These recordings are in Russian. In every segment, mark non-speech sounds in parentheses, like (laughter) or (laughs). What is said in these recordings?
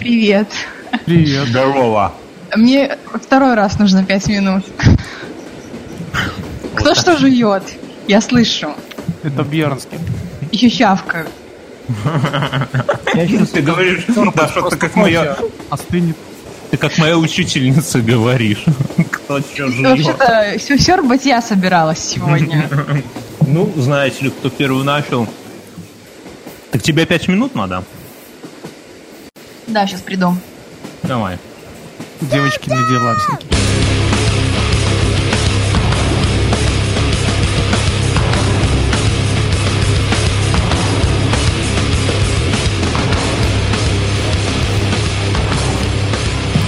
Привет. Привет. Здорово. Мне второй раз нужно пять минут. Кто что жует? Я слышу. Это Бьернский. Еще чавкаю. Ты говоришь, Даша, ты как моя... Остынет. Ты как моя учительница говоришь. Кто что жует. Вообще-то все сербать я собиралась сегодня. (laughs) Ну, знаете ли, кто первый начал. Так тебе пять минут надо? Да, сейчас приду. Давай. Девочки на дела всякие.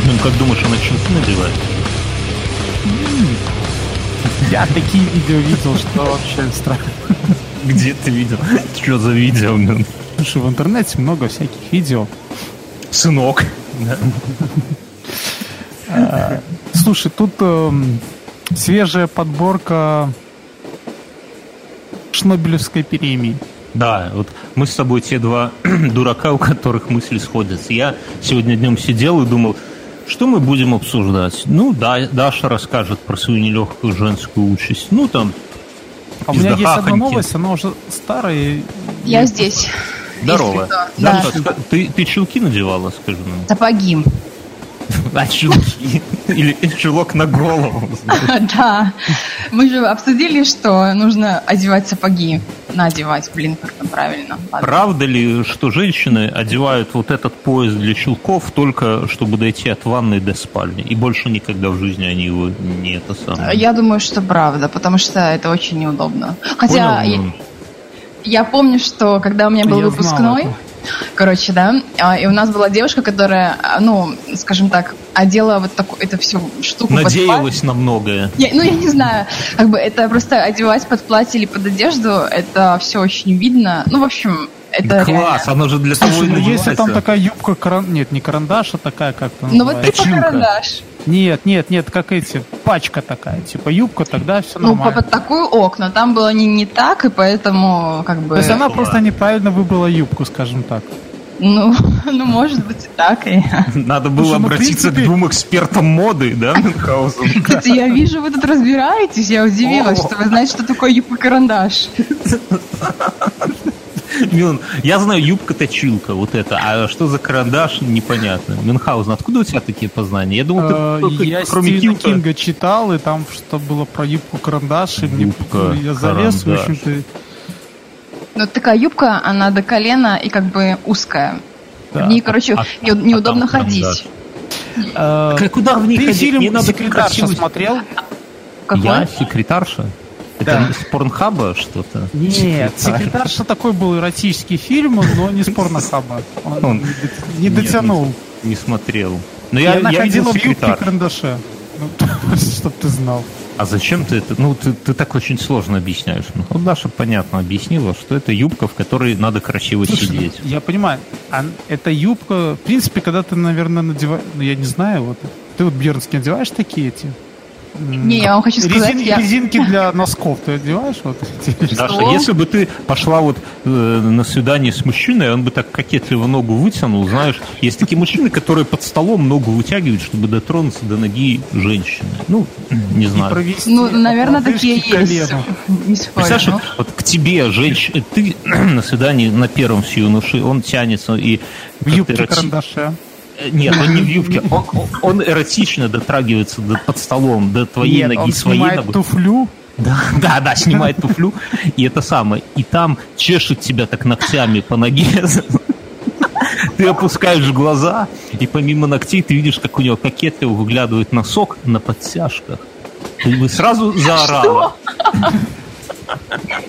Ну, как думаешь, она чулки надевает? Я такие видео видел, что вообще страшно. Где ты видел? Что за видео? Слушай, в интернете много всяких видео. Сынок. Слушай, тут эм, свежая подборка Шнобелевской премии. Да, вот мы с тобой те два (clears throat) дурака, у которых мысли сходятся. Я сегодня днем сидел и думал, что мы будем обсуждать? Ну, да, Даша расскажет про свою нелегкую женскую участь. Ну, там, А у меня есть одна новость, она уже старая. Я здесь. Здорово. Да. ска- ты, ты чулки надевала, скажи нам? Сапоги. (laughs) А чулки? Или чулок на голову? (laughs) Да. Мы же обсудили, что нужно одевать сапоги. Надевать, блин, как там правильно. Ладно. Правда ли, что женщины одевают вот этот пояс для чулков только чтобы дойти от ванной до спальни? И больше никогда в жизни они его не это самое. Я думаю, что правда, потому что это очень неудобно. Хотя Понял? Я, помню, что когда у меня был Я выпускной, это. короче, да, а, и у нас была девушка, которая, а, ну, скажем так, одела вот такую, эту всю штуку под Надеялась на многое. Я- ну, я не знаю, как бы это просто одевать под платье или под одежду, это все очень видно. Ну, в общем, это реально. класс, оно же для того и Слушай, ну если там такая юбка, каран... нет, не карандаш, а такая как-то Ну, вот типа карандаш. Нет, нет, нет, как эти, пачка такая, типа юбка, тогда все Ну, нормально. под такую окна. Там было не, не так, и поэтому, как бы... То есть она просто неправильно выбрала юбку, скажем так. Ну, (laughs) ну, может быть, и так. И... Надо было Слушай, ну, обратиться принципе- к двум экспертам моды, да, (laughs) Мюнхгаузен? Кстати, я вижу, вы тут разбираетесь. Я удивилась, О. что вы знаете, что такое юбка-карандаш. (laughs) Мюн, я знаю юбка-точилка, вот это, а что за карандаш, непонятно. Мюнхгаузен, откуда у тебя такие познания? Я думал, Э, ты Я кроме Стивена Кинга читал, и там что было про юбку карандаш, и мне Юбка, я залез, в общем-то. Ну, такая юбка, она до колена и как бы узкая. Да. В ней, короче, А- не- а неудобно там ходить. Э, Как- Куда в них Ты ходить? фильм Мне надо «Секретарша» смотрел? Какой? Я секретарша? Это Да. с порнхаба что-то? Нет, «Секретарша» такой был эротический фильм, но не с порнохаба. Он Он- не д- не Нет, дотянул. Не смотрел. Но я, она я видел в юбке карандаше. Ну, (laughs) чтоб ты знал. А зачем ты это? Ну, ты, ты так очень сложно объясняешь. Ну, вот Даша понятно объяснила, что это юбка, в которой надо красиво Слушай, сидеть. я понимаю, а эта юбка, в принципе, когда ты, наверное, надеваешь, ну, я не знаю, вот, ты вот Бьернский надеваешь такие эти? Не, я вам хочу сказать, резин- я- Резинки для носков ты одеваешь? Вот эти? Даша, если бы ты пошла вот э, на свидание с мужчиной, он бы так кокетливо ногу вытянул, знаешь, есть такие мужчины, которые под столом ногу вытягивают, чтобы дотронуться до ноги женщины. Ну, не знаю. провести Ну, наверное, такие есть. колену. Не спорю. Представляешь, ну. вот, вот к тебе, женщина, ты (clears throat) на свидании на первом с юношей, он тянется и... В юбке. Э, Нет, он не в юбке. Он, он- эротично дотрагивается до- под столом до твоей Нет, ноги, он своей снимает ноги. туфлю. Да, да, да, снимает туфлю, и это самое. И там чешет тебя так ногтями по ноге. Ты опускаешь глаза, и помимо ногтей ты видишь, как у него кокетливо выглядывает носок на подтяжках. Ты бы сразу заорала.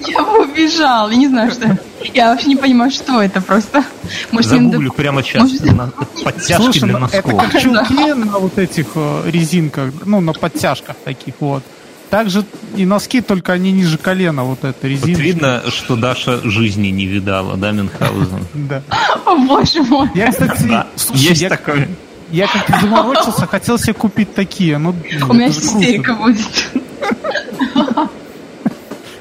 Я бы убежал. Я не знаю, что это. Я вообще не понимаю, что это просто. Может, Загуглю доп- прямо сейчас. Может, На- Подтяжки Слушай, для ну, это носков. как чулки на вот этих э, резинках, ну, на подтяжках таких вот. Также и носки, только они ниже колена, вот эта Вот резинка. видно, что Даша жизни не видала, да, Мюнхгаузен? Да. О, боже мой. Я, кстати, Да, есть такое. я как-то заморочился, хотел себе купить такие. Ну, У меня это истерика будет.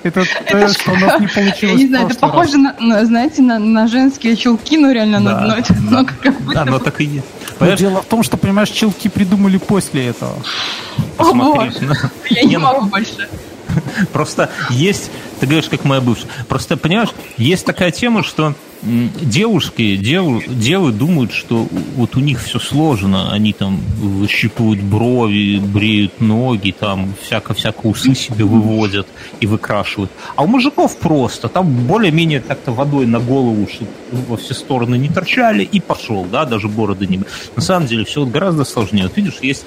Это то, что у нас не получилось Я не знаю, это похоже, на, на, знаете, на, на женские чулки, ну реально, Да, ну, ну, это, да. ну, как будто Да, но так и есть. Но дело в том, что, понимаешь, челки придумали после этого. посмотри. (laughs) Я не ну, могу больше. Просто есть, ты говоришь, как моя бывшая. Просто, понимаешь, есть такая тема, что девушки, деву, девы думают, что вот у них все сложно. Они там выщипывают брови, бреют ноги, там всяко-всяко усы себе выводят и выкрашивают. А у мужиков просто. Там более-менее как-то водой на голову, чтобы во все стороны не торчали, и пошел, да, даже бороды не... На самом деле все гораздо сложнее. Вот видишь, есть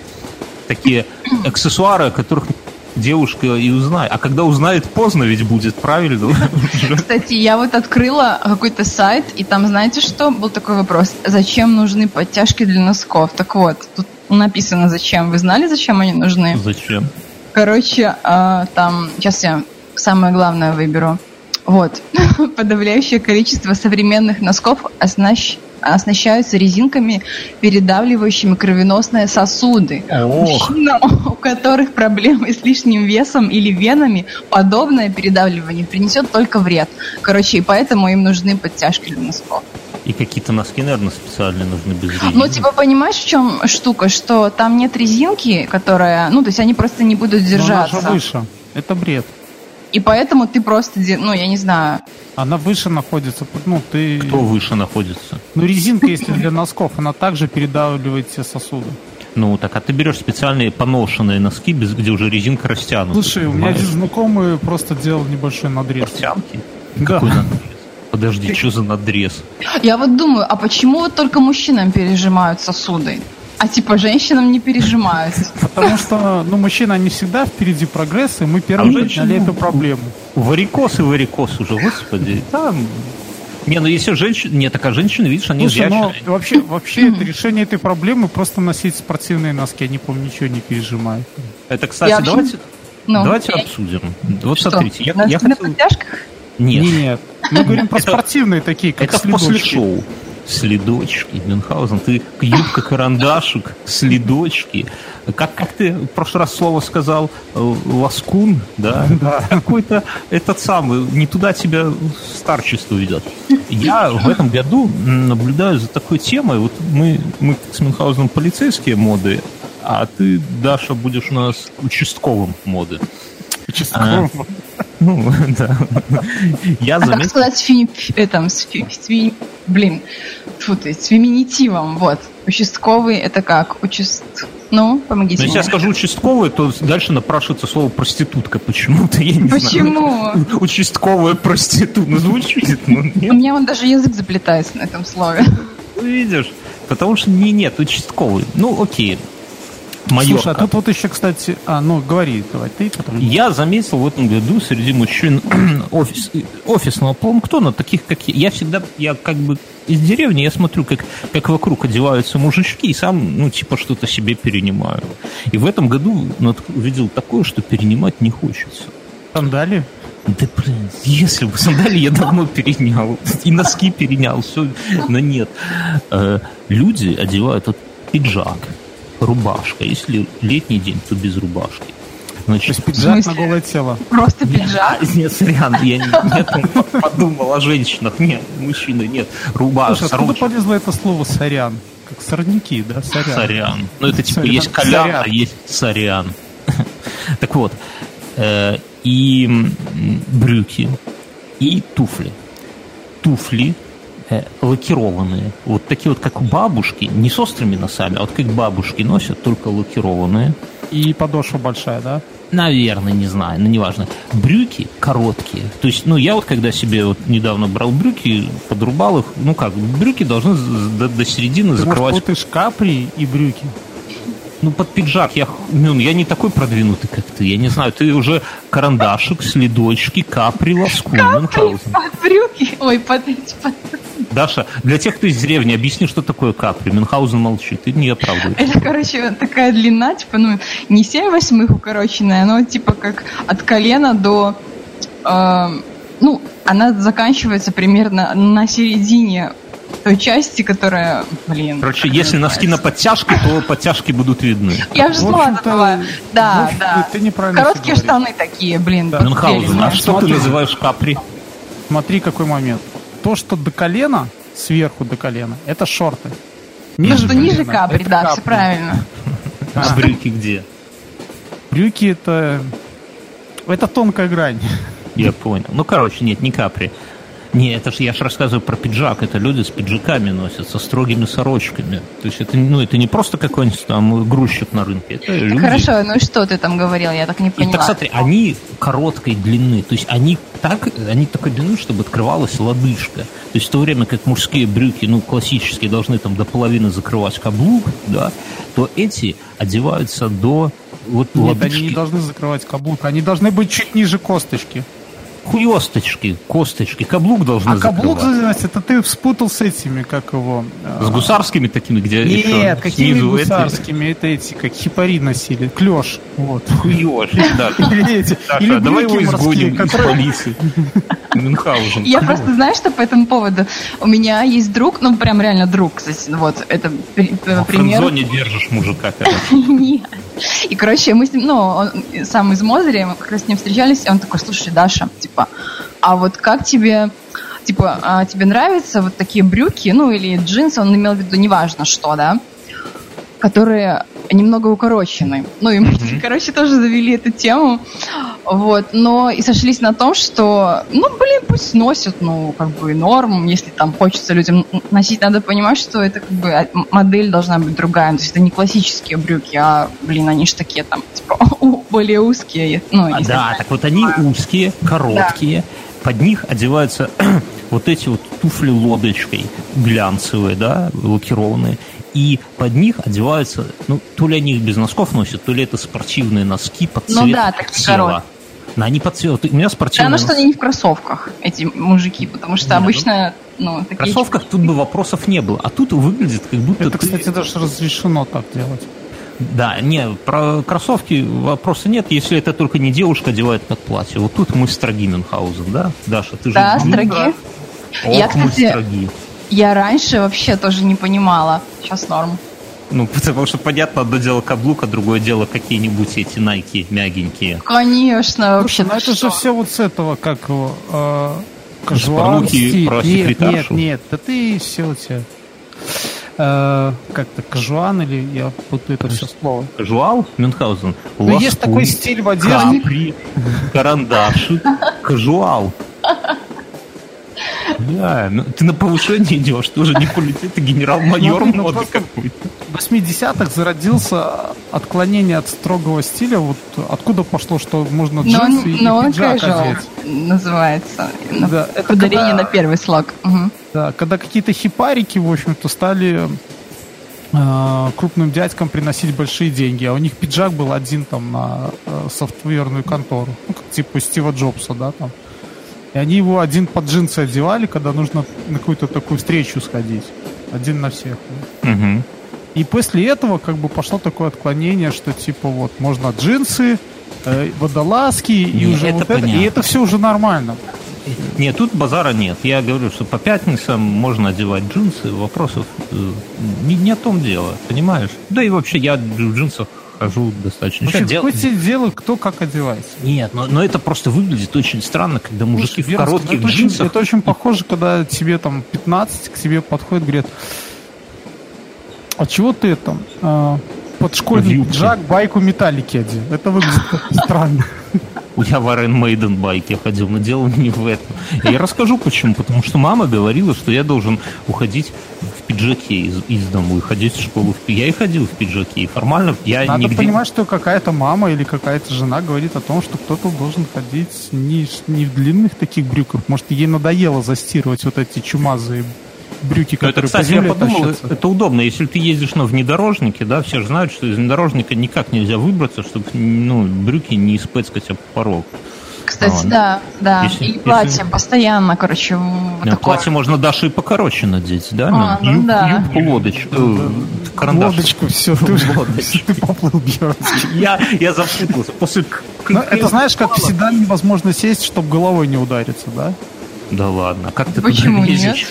такие аксессуары, о которых девушка и узнает. А когда узнает, поздно ведь будет, правильно? (laughs) Кстати, я вот открыла какой-то сайт, и там, знаете что, был такой вопрос, зачем нужны подтяжки для носков? Так вот, тут написано зачем. Вы знали, зачем они нужны? Зачем? Короче, а, там, сейчас я самое главное выберу. Вот. (laughs) Подавляющее количество современных носков оснащ- оснащаются резинками, передавливающими кровеносные сосуды. Ох. Мужчинам, (laughs) у которых проблемы с лишним весом или венами, подобное передавливание принесет только вред. Короче, и поэтому им нужны подтяжки для носков. И какие-то носки, наверное, специальные нужны без резины. Ну, типа, понимаешь, в чем штука? Что там нет резинки, которая... Ну, то есть они просто не будут Но она держаться. же выше. Это бред. И поэтому ты просто, ну, я не знаю, Она выше находится. Ну, ты... Кто выше находится? Ну, резинка, если для носков, она также передавливает все сосуды. Ну, так, а ты берешь специальные поношенные носки, без, где уже резинка растянута. Слушай, у меня один знакомый просто делал небольшой надрез. Портянки? Да. Какой надрез? Подожди, что за надрез? Я вот думаю, а почему вот только мужчинам пережимают сосуды? А типа женщинам не пережимают? Потому что, ну, мужчины, они всегда впереди прогресса, и мы А первые женщины- подняли эту проблему. Варикоз и варикоз уже, господи. Там... Не, ну если женщина... Нет, так а женщины, видишь, они Слушай, но зрячие. вообще, вообще это решение этой проблемы просто носить спортивные носки, они, по-моему, ничего не пережимают. Это, кстати, Я давайте, Ну, давайте я- обсудим. Вот Что, смотрите, я, на, я на хотел... подтяжках? Нет, Нет. Мы говорим про спортивные такие, как это после шоу. Следочки, Мюнхгаузен, ты юбка-карандашик, следочки. Как, как ты в прошлый раз слово сказал? Э, Ласкун, да? (laughs) Да. Какой-то этот самый, не туда тебя старчество ведет. Я в этом году наблюдаю за такой темой. Вот мы, мы с Мюнхгаузеном полицейские моды, а ты, Даша, будешь у нас участковым моды. Участковым. Ну, (laughs) да. Я А как заметил... сказать с, фи, э, там, с, фи- с фи- блин, фу ты, с феминитивом, вот. Участковый это как? Участ... Ну, помогите Но если мне. я скажу участковый, то дальше напрашивается слово проститутка почему-то, я не Почему? знаю. (laughs) Участковая проститутка. Ну, звучит, ну, У нет. меня вон даже язык заплетается на этом слове. Ну, видишь. Потому что не нет, участковый. Ну, окей. Майорка. Слушай, а тут вот еще, кстати... А, ну, говори, давай, ты потом... Я заметил в этом году среди мужчин (clears throat) офис, офисного планктона, таких как я. Я всегда, я как бы из деревни, я смотрю, как, как вокруг одеваются мужички, и сам, ну, типа, что-то себе перенимаю. И в этом году увидел такое, что перенимать не хочется. Сандали? Да, блин, если бы сандали я давно перенял. И носки перенял, все, но нет. Э, Люди одевают вот пиджак, рубашка. Если летний день, то без рубашки. То Значит, есть пиджак на голое тело. Просто пиджак. а, (laughs) Нет, сорян, я не, нет, (laughs) подумал о женщинах. Нет, мужчины, нет. Рубашка, Слушай, откуда полезло это слово «сорян»? Как сорняки, да? Сорян. Сорян. Ну, это типа Сорян. есть колян, а есть сорян. (laughs) Так вот, э, и брюки, и туфли. Туфли лакированные. Вот такие вот, как бабушки, не с острыми носами, а вот как бабушки носят, только лакированные. И подошва большая, да? Наверное, не знаю, но неважно. Брюки короткие. То есть, ну, я вот когда себе вот недавно брал брюки, подрубал их, ну как, брюки должны до, до середины Ты, закрывать может, путаешь капри и брюки? Ну, под пиджак. Я, ну, я не такой продвинутый, как ты. Я не знаю, ты уже карандашик, следочки, капри, ласку. Мюнхгаузен. Под брюки. Ой, под, под- Даша, для тех, кто из деревни, объясни, что такое капри. Мюнхгаузен молчит, ты не оправдываешь. Это, короче, такая длина, типа, ну, не 7 восьмых укороченная, но типа как от колена до... э, ну, она заканчивается примерно на середине той части, которая, блин. Короче, если носки на подтяжки, то подтяжки будут видны. Я же слова задала. Да, да. ты неправильно Короткие штаны такие, блин. Да. Мюнхгаузен, а что ты называешь капри? Смотри, какой момент. То, что до колена, сверху до колена, это шорты. Ну, что ниже капри, да, все капри. правильно. А брюки где? Брюки это... Это тонкая грань. Я понял. Ну, короче, нет, не капри. Не, это ж я же рассказываю про пиджак. Это люди с пиджаками носят, со строгими сорочками. То есть это, ну, это не просто какой-нибудь там грузчик на рынке. Это люди. Хорошо, ну и что ты там говорил? Я так не И поняла. так смотри, они короткой длины, то есть они так, они такой длины, чтобы открывалась лодыжка. То есть в то время как мужские брюки, ну, классические, должны там до половины закрывать каблук, да, то эти одеваются до вот Нет, лодыжки. они не должны закрывать каблук. Они должны быть чуть ниже косточки. Хуёсточки, косточки, каблук должны А каблук, закрывать. это ты спутал с этими, как его... э, С гусарскими такими, где еще Нет, какими снизу гусарскими? Это эти, как хипари носили. Клеш. Вот. Хуёж, (laughs) да. Или а давай его изгоним из полиции. (laughs) Мюнхгаузен. Я просто, знаешь, что по этому поводу? У меня есть друг, ну, прям реально друг, кстати, вот, это при- э, В пример. френдзоне держишь мужика. (laughs) Нет. И, короче, мы с ним, ну, он сам из Мозыря, мы как раз с ним встречались, и он такой, слушай, Даша, типа, а вот как тебе, типа, а тебе нравятся вот такие брюки, ну, или джинсы, он имел в виду, неважно что, да, которые немного укорочены. Ну, и мы, (laughs) короче, тоже завели эту тему, вот, но и сошлись на том, что, ну, блин, пусть носят, ну, как бы норм, если там хочется людям носить, надо понимать, что это как бы а, модель должна быть другая, то есть это не классические брюки, а, блин, они же такие там, типа, (laughs) более узкие, ну, А, да, так вот они узкие, короткие, под них одеваются (clears throat) вот эти вот туфли лодочкой глянцевые, да, лакированные, и под них одеваются, ну, то ли они их без носков носят, то ли это спортивные носки под Ну цвет да, такие тела. короткие. Но они под цвет. У меня Да, спортивные ну что они не в кроссовках, эти мужики, потому что Не, ну, обычно, ну, В такие... кроссовках тут бы вопросов не было. А тут выглядит, как будто Это, ты- кстати, даже разрешено так делать. Да, не, про кроссовки вопроса нет, если это только не девушка одевает под платье. Вот тут мы строги Мюнхгаузен, да? Даша, ты же... Да, Ну, строги. да. Я, Ох, мы кстати, строги. Я раньше вообще тоже не понимала. Сейчас норм. Ну, потому что, понятно, одно дело каблук, а другое дело какие-нибудь эти найки мягенькие. Конечно, вообще. Слушай, ну ты это что? же все вот с этого, как его... Э, порнухи стиль. про Нет, нет, нет, да ты все у тебя... Э, как-то кажуан или я путаю это все слово. Кажуал, Мюнхгаузен, Ну, есть такой стиль в одежде. капри, карандаши, кажуал. Да, ну, ты на повышение идешь, тоже не полетит, ты генерал-майор Смотри, ну, моды какой-то. В 80-х зародился отклонение от строгого стиля. Вот откуда пошло, что можно Но джинсы он, и но он пиджак одеть. называется. На- Да, это Ударение когда- на первый слог. Мгм. Да, когда какие-то хипарики, в общем-то, стали э, крупным дядькам приносить большие деньги, а у них пиджак был один там на э, софтверную контору, ну, как типа Стива Джобса, да, там. И они его один под джинсы одевали, когда нужно на какую-то такую встречу сходить. Один на всех. Мгм. И после этого как бы пошло такое отклонение, что типа вот можно джинсы, э, водолазки и Не, уже это вот это, и понятно. это все уже нормально. Нет, тут базара нет. Я говорю, что по пятницам можно одевать джинсы, вопросов э, не, не о том дело, понимаешь? Да и вообще я в джинсах хожу достаточно. Вообще, часто. Дел- какое тебе дело, кто как одевается? Нет, но, но это просто выглядит очень странно, когда мужики в Слушай, Верочка, коротких это очень, джинсах. это очень похоже, когда тебе там 15, к тебе подходит, говорят, а чего ты там под В школьный пиджак байку металлики одел? Это выглядит (laughs) странно. Я в Iron Maiden байке ходил, но дело не в этом. Я расскажу почему. Потому что мама говорила, что я должен уходить в пиджаке из, из дому и ходить в школу. в Я и ходил в пиджаке. И формально я Надо нигде... понимать, что какая-то мама или какая-то жена говорит о том, что кто-то должен ходить не, не в длинных таких брюках. Может, ей надоело застирывать вот эти чумазые брюки, Ну, это, которые по кстати, я земле подумал, тащатся. это удобно. Если ты ездишь на внедорожнике, да, все же знают, что из внедорожника никак нельзя выбраться, чтобы ну, брюки не испэцкать об порог. Кстати, А, да, да. если- и если- платье постоянно, короче, в Ну, такое. платье можно Даше и покороче надеть, да? А, ну Юб- да. Юбку, лодочку, э, карандаш. Лодочку, все, (laughs) ты, уже- Лодочку. ты поплыл. Я, я запутался. После Ну, к- это знаешь, как всегда невозможно сесть, чтобы головой не удариться, да? Да ладно, как ты Почему туда лезешь?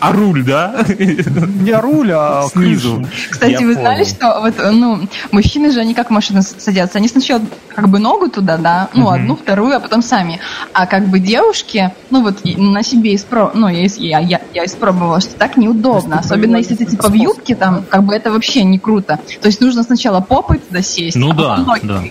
А руль, да? Не руль, а Снизу. Кстати, Я вы знали, понял. что вот, ну, мужчины же, они как с- садятся? Они сначала как бы ногу туда, да, ну, Мгм. одну, вторую, а потом сами. А как бы девушки, ну, вот на себе испро... ну, я, я, я, я испробовала, что так неудобно. Особенно если ты типа в юбке, там, как бы это вообще не круто. То есть нужно сначала попой туда сесть, Ну а да, потом ноги. да.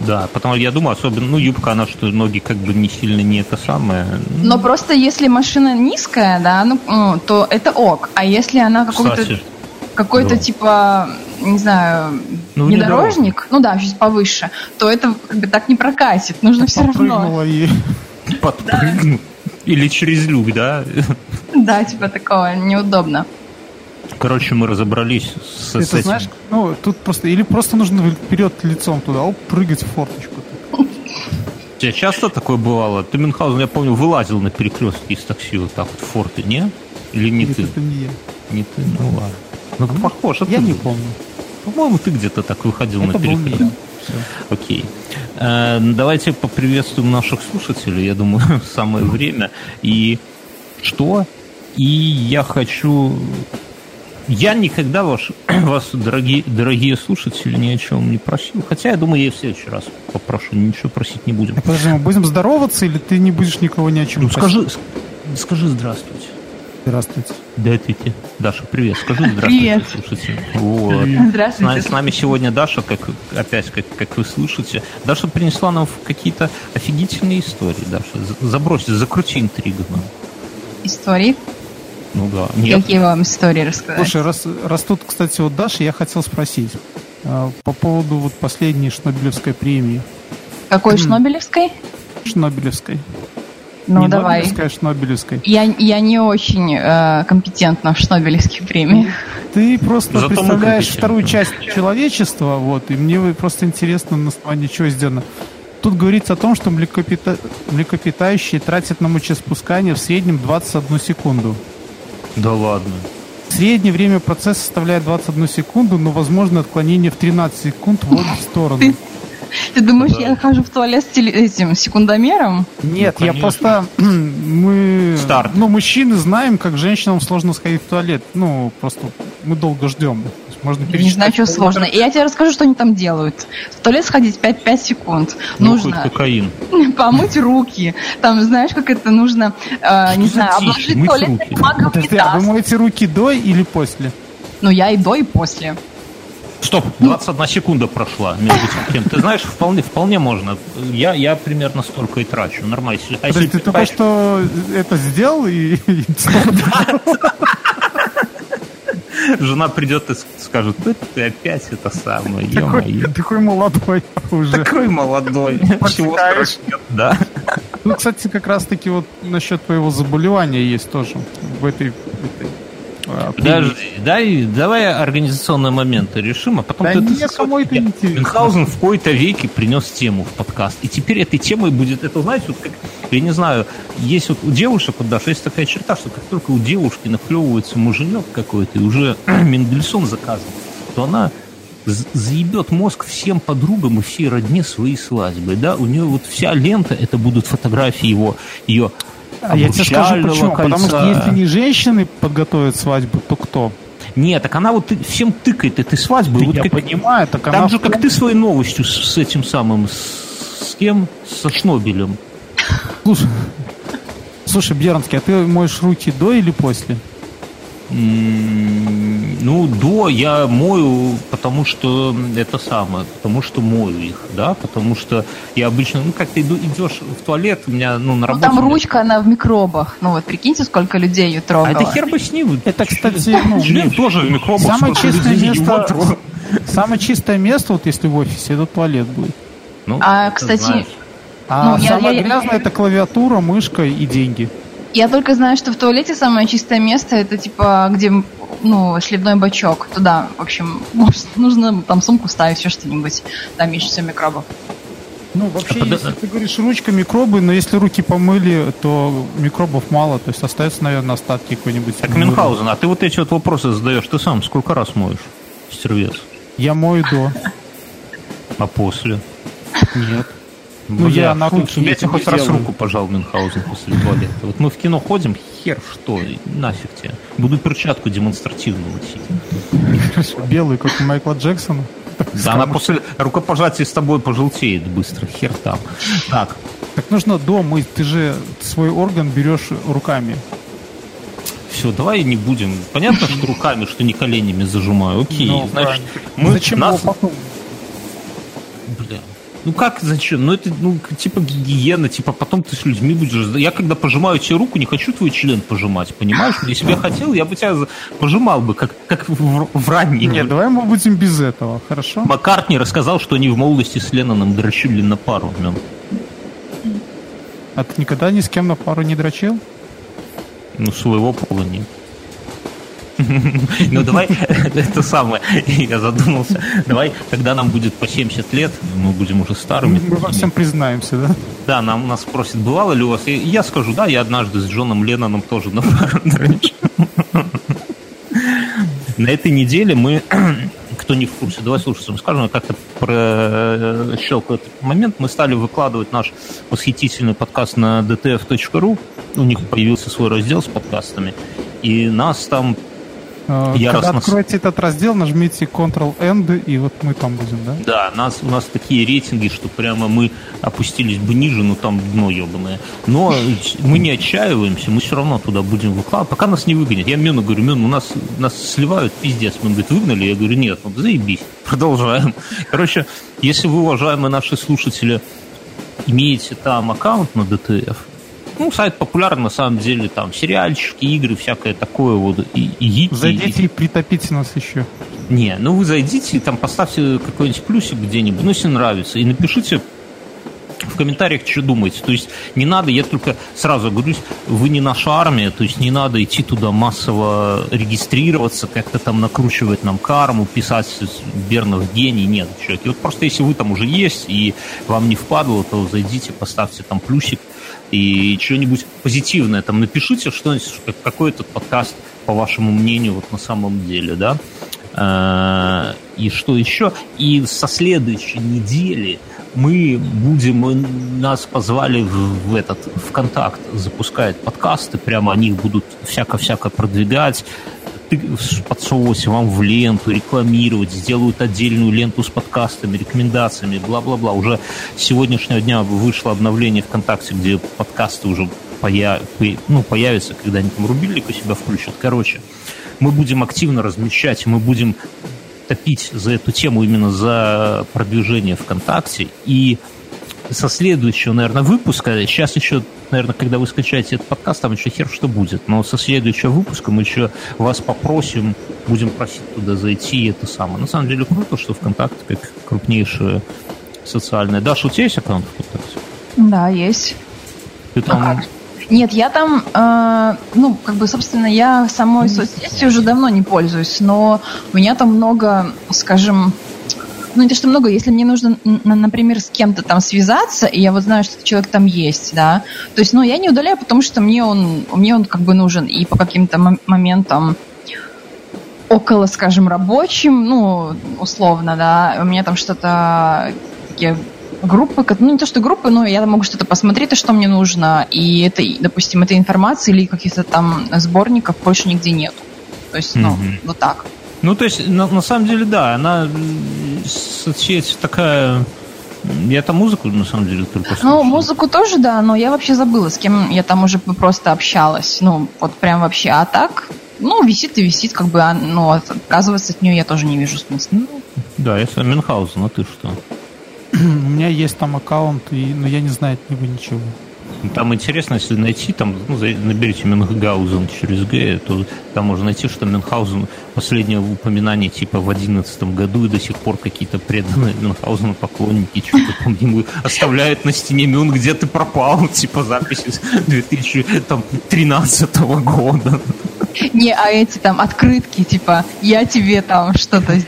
Да, потому я думаю, особенно, ну, юбка, она что, ноги как бы не сильно не это самое. Но просто если машина низкая, да, ну, то это ок. А если она какой-то какой-то Да. типа, не знаю, Ну, внедорожник, ну да, чуть повыше, то это как бы так не прокатит. Нужно все равно. Подпрыгнула и... (laughs) подпрыгну. Или через люк, да? Да, типа такого неудобно. Короче, мы разобрались с, с Это этим. знаешь, ну, тут просто... Или просто нужно вперед лицом туда, оп, прыгать в форточку. У тебя часто такое бывало? Ты, Мюнхгаузен, я помню, вылазил на перекрестке из такси вот так вот в форты, не? Или не Или ты? это не я. Не ты, ну ладно. Ну, похож, а Я ты не был. помню. По-моему, ты где-то так выходил Это на был я. Всё. Окей. Э, давайте поприветствуем наших слушателей, я думаю, (laughs) самое время. И что? И я хочу... Я никогда ваш, вас, (clears throat) дорогие, дорогие слушатели, ни о чем не просил. Хотя, я думаю, я в следующий раз попрошу. Ничего просить не будем. Так, Подожди, мы будем здороваться, или ты не будешь никого ни о чем Ну, просить? скажи, с- скажи здравствуйте. Здравствуйте. Да, ответьте. Даша, привет. Скажи здравствуйте, Привет. слушайте. Вот. С Здравствуйте. нами, с нами сегодня Даша, как опять, как, как вы слышите. Даша принесла нам какие-то офигительные истории, Даша. Забрось, закрути интригу нам. Истории. Ну да. Нет. Какие вам истории рассказать? Слушай, раз, раз тут, кстати, вот Даша, я хотел спросить а, по поводу вот последней Шнобелевской премии. Какой Шнобелевской? Шнобелевской. Ну, Не давай. Нобелевской, а Шнобелевской. Я, я не очень э, компетентна в Шнобелевских премиях. Ты просто Зато представляешь вторую часть человечества, вот, и мне просто интересно, на основании чего сделано. Тут говорится о том, что млекопита... млекопитающие тратят на мочеспускание в среднем 21 секунду. Да ладно. Среднее время процесса составляет 21 секунду, но возможно отклонение в 13 секунд в обе стороны. (laughs) Ты думаешь, Да. я хожу в туалет с теле- этим секундомером? Нет, Ну, я просто мы, Старт. ну мужчины знаем, как женщинам сложно сходить в туалет. Ну просто мы долго ждем. Можно не знаю, что сложно. И я тебе расскажу, что они там делают. В туалет сходить 5-5 секунд. Нюхают Нужно кокаин. (laughs) помыть руки. Там, знаешь, как это нужно, э, не знаю, обложить туалетной руки? бумагой Подожди, а вы моете руки до или после? Ну, я и до, и после. Стоп, 21 секунда прошла между (laughs) тем. Ты знаешь, вполне, вполне можно. Я, я примерно столько и трачу. Нормально. Если- а Подожди, ты только что это сделал и... (laughs) Жена придет и скажет, «Да ты опять это самое, ё-моё». такой молодой уже. Такой молодой. (laughs) Страшного, Да. Ну, кстати, как раз таки вот насчет твоего заболевания есть тоже в этой... Подожди, дай, давай организационные моменты решим, а потом Да ты... нет, кому это интересно? Мюнхгаузен в кои-то веке принес тему в подкаст. И теперь этой темой будет, это знаете, вот как, я не знаю, есть вот у девушек, вот даже есть такая черта, что как только у девушки наклевывается муженек какой-то, и уже (clears throat) Мендельсон заказывает, то она заебет мозг всем подругам и всей родне своей свадьбы, да, у нее вот вся лента, это будут фотографии его, ее А я тебе скажу почему. Потому что кольца. если не женщины подготовят свадьбу, то кто? Нет, так она вот ты- всем тыкает этой свадьбы. вот я как- понимаю, так она... же, в как ты своей новостью с, с этим самым, с, с кем? Со Шнобелем. Слушай, слушай, Бьернский, а ты моешь руки до или после? М, Ну, до я мою, потому что это самое, потому что мою их, да, потому что я обычно, ну, как ты иду, идешь в туалет, у меня, ну, на Ну, работе... там у меня- ручка, она в микробах. Ну, вот прикиньте, сколько людей ее А трогало. это хер бы с ним. Это, кстати, (laughs) ну, Член тоже в микробах. Самое чистое место, (laughs) самое чистое место, вот если в офисе, это туалет будет. Ну, А, кстати. А Ну, самое я- грязное это клавиатура, мышка и деньги. Я только знаю, что в туалете самое чистое место это типа где ну шливной бачок. Туда, в общем, может, нужно там сумку ставить, еще что-нибудь. Там меньше всего микробов. Ну, вообще, А если ты говоришь ручка, микробы, но если руки помыли, то микробов мало, то есть остается, наверное, остатки какой-нибудь. Так, Мюнхгаузен, а ты вот эти вот вопросы задаешь, ты сам сколько раз моешь, стервец? Я мою до. А после? Нет. Ну, я на я тебе хоть раз делаю. руку пожал Мюнхгаузен после туалета. Вот мы в кино ходим, хер что, нафиг тебе. Буду перчатку демонстративно носить. Белый, как у Майкла Джексона. Да, она после рукопожатия с тобой пожелтеет быстро, хер там. Так, Так нужно до мыть. Ты же свой орган берешь руками. все, давай не будем. Понятно, что руками, что не коленями зажимаю. Окей, Ну, значит, мы Зачем нас... Бля. Ну как зачем? Ну это ну типа гигиена, типа потом ты с людьми будешь. Я когда пожимаю тебе руку, не хочу твой член пожимать, понимаешь? Если бы я хотел, я бы тебя пожимал бы, как, как в, в раннем. Нет, давай мы будем без этого, хорошо? Маккартни рассказал, что они в молодости с Ленноном дрочили на пару. Мем. А ты никогда ни с кем на пару не дрочил? Ну, своего пола нет. (laughs) Ну, давай, (laughs) это самое, я задумался. Давай, когда нам будет по 70 лет, мы будем уже старыми. Мы во всем признаемся, да? Да, нам нас спросят, бывало ли у вас? И я скажу, да, я однажды с Джоном Ленноном тоже на. (laughs) На этой неделе мы, (clears throat) кто не в курсе, давай слушайте, мы скажем, я как-то прощелкал этот момент, мы стали выкладывать наш восхитительный подкаст на dtf.ru, у них появился свой раздел с подкастами, и нас там Э, Яростно Когда откроете этот раздел, нажмите Ctrl-End, и вот мы там будем, да? Да, нас, у нас такие рейтинги, что прямо мы опустились бы ниже, но там дно ебаное. Но мы не отчаиваемся, мы все равно туда будем выкладывать, пока нас не выгонят. Я Мену говорю, Мен, у нас, нас сливают, пиздец. Мен говорит, выгнали? Я говорю, нет, ну заебись, (laughs) продолжаем. Короче, если вы, уважаемые наши слушатели, имеете там аккаунт на DTF, ну, сайт популярный, на самом деле, там, сериальчики, игры, всякое такое вот, и, и, Зайдите и притопите нас еще. не, ну вы зайдите и там поставьте какой-нибудь плюсик где-нибудь, ну если нравится, и напишите в комментариях, что думаете. То есть не надо, я только сразу говорю, вы не наша армия, то есть не надо идти туда массово регистрироваться, как-то там накручивать нам карму, писать Бернов гений. Нет, человек. Вот просто если вы там уже есть и вам не впадло, то зайдите, поставьте там плюсик и что-нибудь позитивное там напишите, что какой этот подкаст, по вашему мнению, вот на самом деле, да. Э, И что еще? И со следующей недели мы будем, мы- нас позвали в, в этот ВКонтакт запускает подкасты, прямо они их будут всяко-всяко продвигать, подсовывать вам в ленту, рекламировать, сделают отдельную ленту с подкастами, рекомендациями, бла-бла-бла. Уже с сегодняшнего дня вышло обновление ВКонтакте, где подкасты уже поя- по- ну, появятся, когда они там рубильник у себя включат. Короче, мы будем активно размещать, мы будем топить за эту тему, именно за продвижение ВКонтакте. И со следующего, наверное, выпуска, сейчас еще, наверное, когда вы скачаете этот подкаст, там еще хер что будет, но со следующего выпуска мы еще вас попросим, будем просить туда зайти, и это самое. На самом деле круто, что ВКонтакте как крупнейшая социальная. Даша, у тебя есть аккаунт ВКонтакте? Да, есть. Ты там... Нет, я там, э, ну, как бы, собственно, я самой соцсетью уже давно не пользуюсь, но у меня там много, скажем, ну, не то, что много, если мне нужно, например, с кем-то там связаться, и я вот знаю, что человек там есть, да, то есть, ну, я не удаляю, потому что мне он, мне он как бы нужен, и по каким-то мом- моментам около, скажем, рабочим, ну, условно, да, у меня там что-то такие группы, ну не то что группы, но я могу что-то посмотреть, что мне нужно, и это, допустим, этой информации или каких-то там сборников больше нигде нет. То есть, ну, Мгм. вот так. Ну, то есть, на, на самом деле, да, она соцсеть такая... Я там музыку, на самом деле, только Ну, слушаю. музыку тоже, да, но я вообще забыла, с кем я там уже просто общалась. Ну, вот прям вообще. А так, ну, висит и висит, как бы, а, ну, от- отказываться от нее я тоже не вижу смысла. Да, я сам Мюнхгаузен, а ты что? (clears throat) У меня есть там аккаунт, и, но я не знаю от него ничего. Там интересно, если найти, там, ну, наберите Мюнхгаузен через Г, то там можно найти, что Мюнхгаузен последнее упоминание типа в одиннадцатом году, и до сих пор какие-то преданные Мюнхгаузена поклонники что-то там ему оставляют на стене Мюн, где ты пропал, (laughs) типа записи с 2013 года. Не, а эти там открытки, типа, я тебе там что-то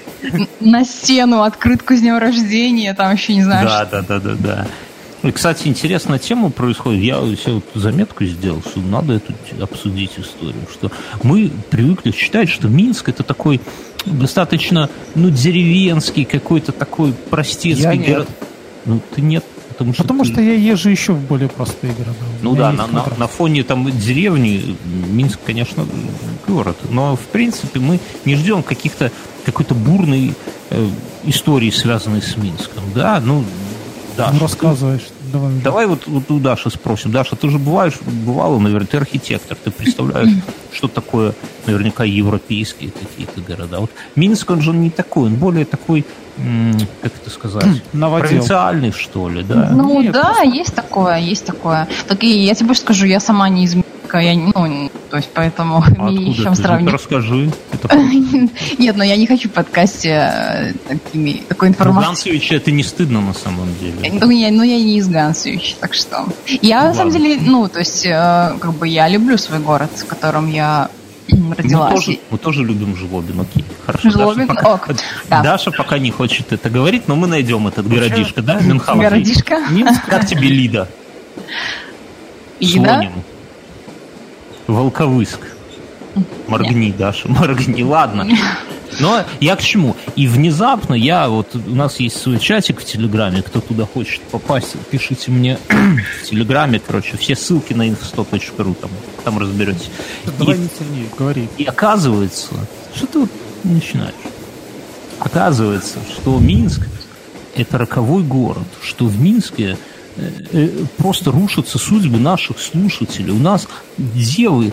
на стену, открытку с днем рождения, там еще не знаю, Да, да, да, да, да. И, кстати, интересная тема происходит. Я себе вот заметку сделал, что надо эту обсудить историю. Что мы привыкли считать, что Минск это такой достаточно, ну, деревенский, какой-то такой простецкий город. Ну, ты нет, потому что... Потому ты- что я езжу еще в более простые города. Ну да, на, на- на фоне там деревни Минск, конечно, город. Но в принципе мы не ждем каких-то какой-то бурной э, истории, связанной с Минском. Да, ну да. Ну, рассказываешь. Давай. Давай вот, вот у Даши спросим. Даша, ты же бываешь, бывала, наверное, ты архитектор, ты представляешь, что такое наверняка европейские какие-то города. Вот Минск, он же не такой, он более такой, как это сказать, Новодел. провинциальный, что ли, да? Ну Нет, да, есть такое, есть такое. Так и я тебе больше скажу, я сама не из Минска, я, не- ну, то есть поэтому А (laughs) мне откуда с чем ты? Ну-ка сравнивать. расскажи. (laughs) Нет, но я не хочу в подкасте э, такими, такой Ну, информации. Ганцевича это не стыдно на самом деле. Ну я, ну, я не из Гансович, так что. Я, на самом деле, ну, то есть, э, как бы я люблю свой город, в котором я м, Мы родилась. тоже, мы тоже любим Жлобин, окей. Хорошо. Жлобин, Даша пока, ок, да. Даша пока не хочет это говорить, но мы найдем этот городишко, да, Мюнхгаузен? Городишко. Минск, Как тебе Лида? Лида? Слоним. Волковыск. Моргни, Даша, моргни. Ладно. (laughs) Но я к чему? И внезапно я, вот у нас есть свой чатик в Телеграме, кто туда хочет попасть, пишите мне (clears throat) в Телеграме, короче, все ссылки на info100.ru, там, там разберетесь. давай И- не сильнее, говори. И оказывается, что ты вот начинаешь? Оказывается, что Минск – это роковой город, что в Минске просто рушатся судьбы наших слушателей. У нас девы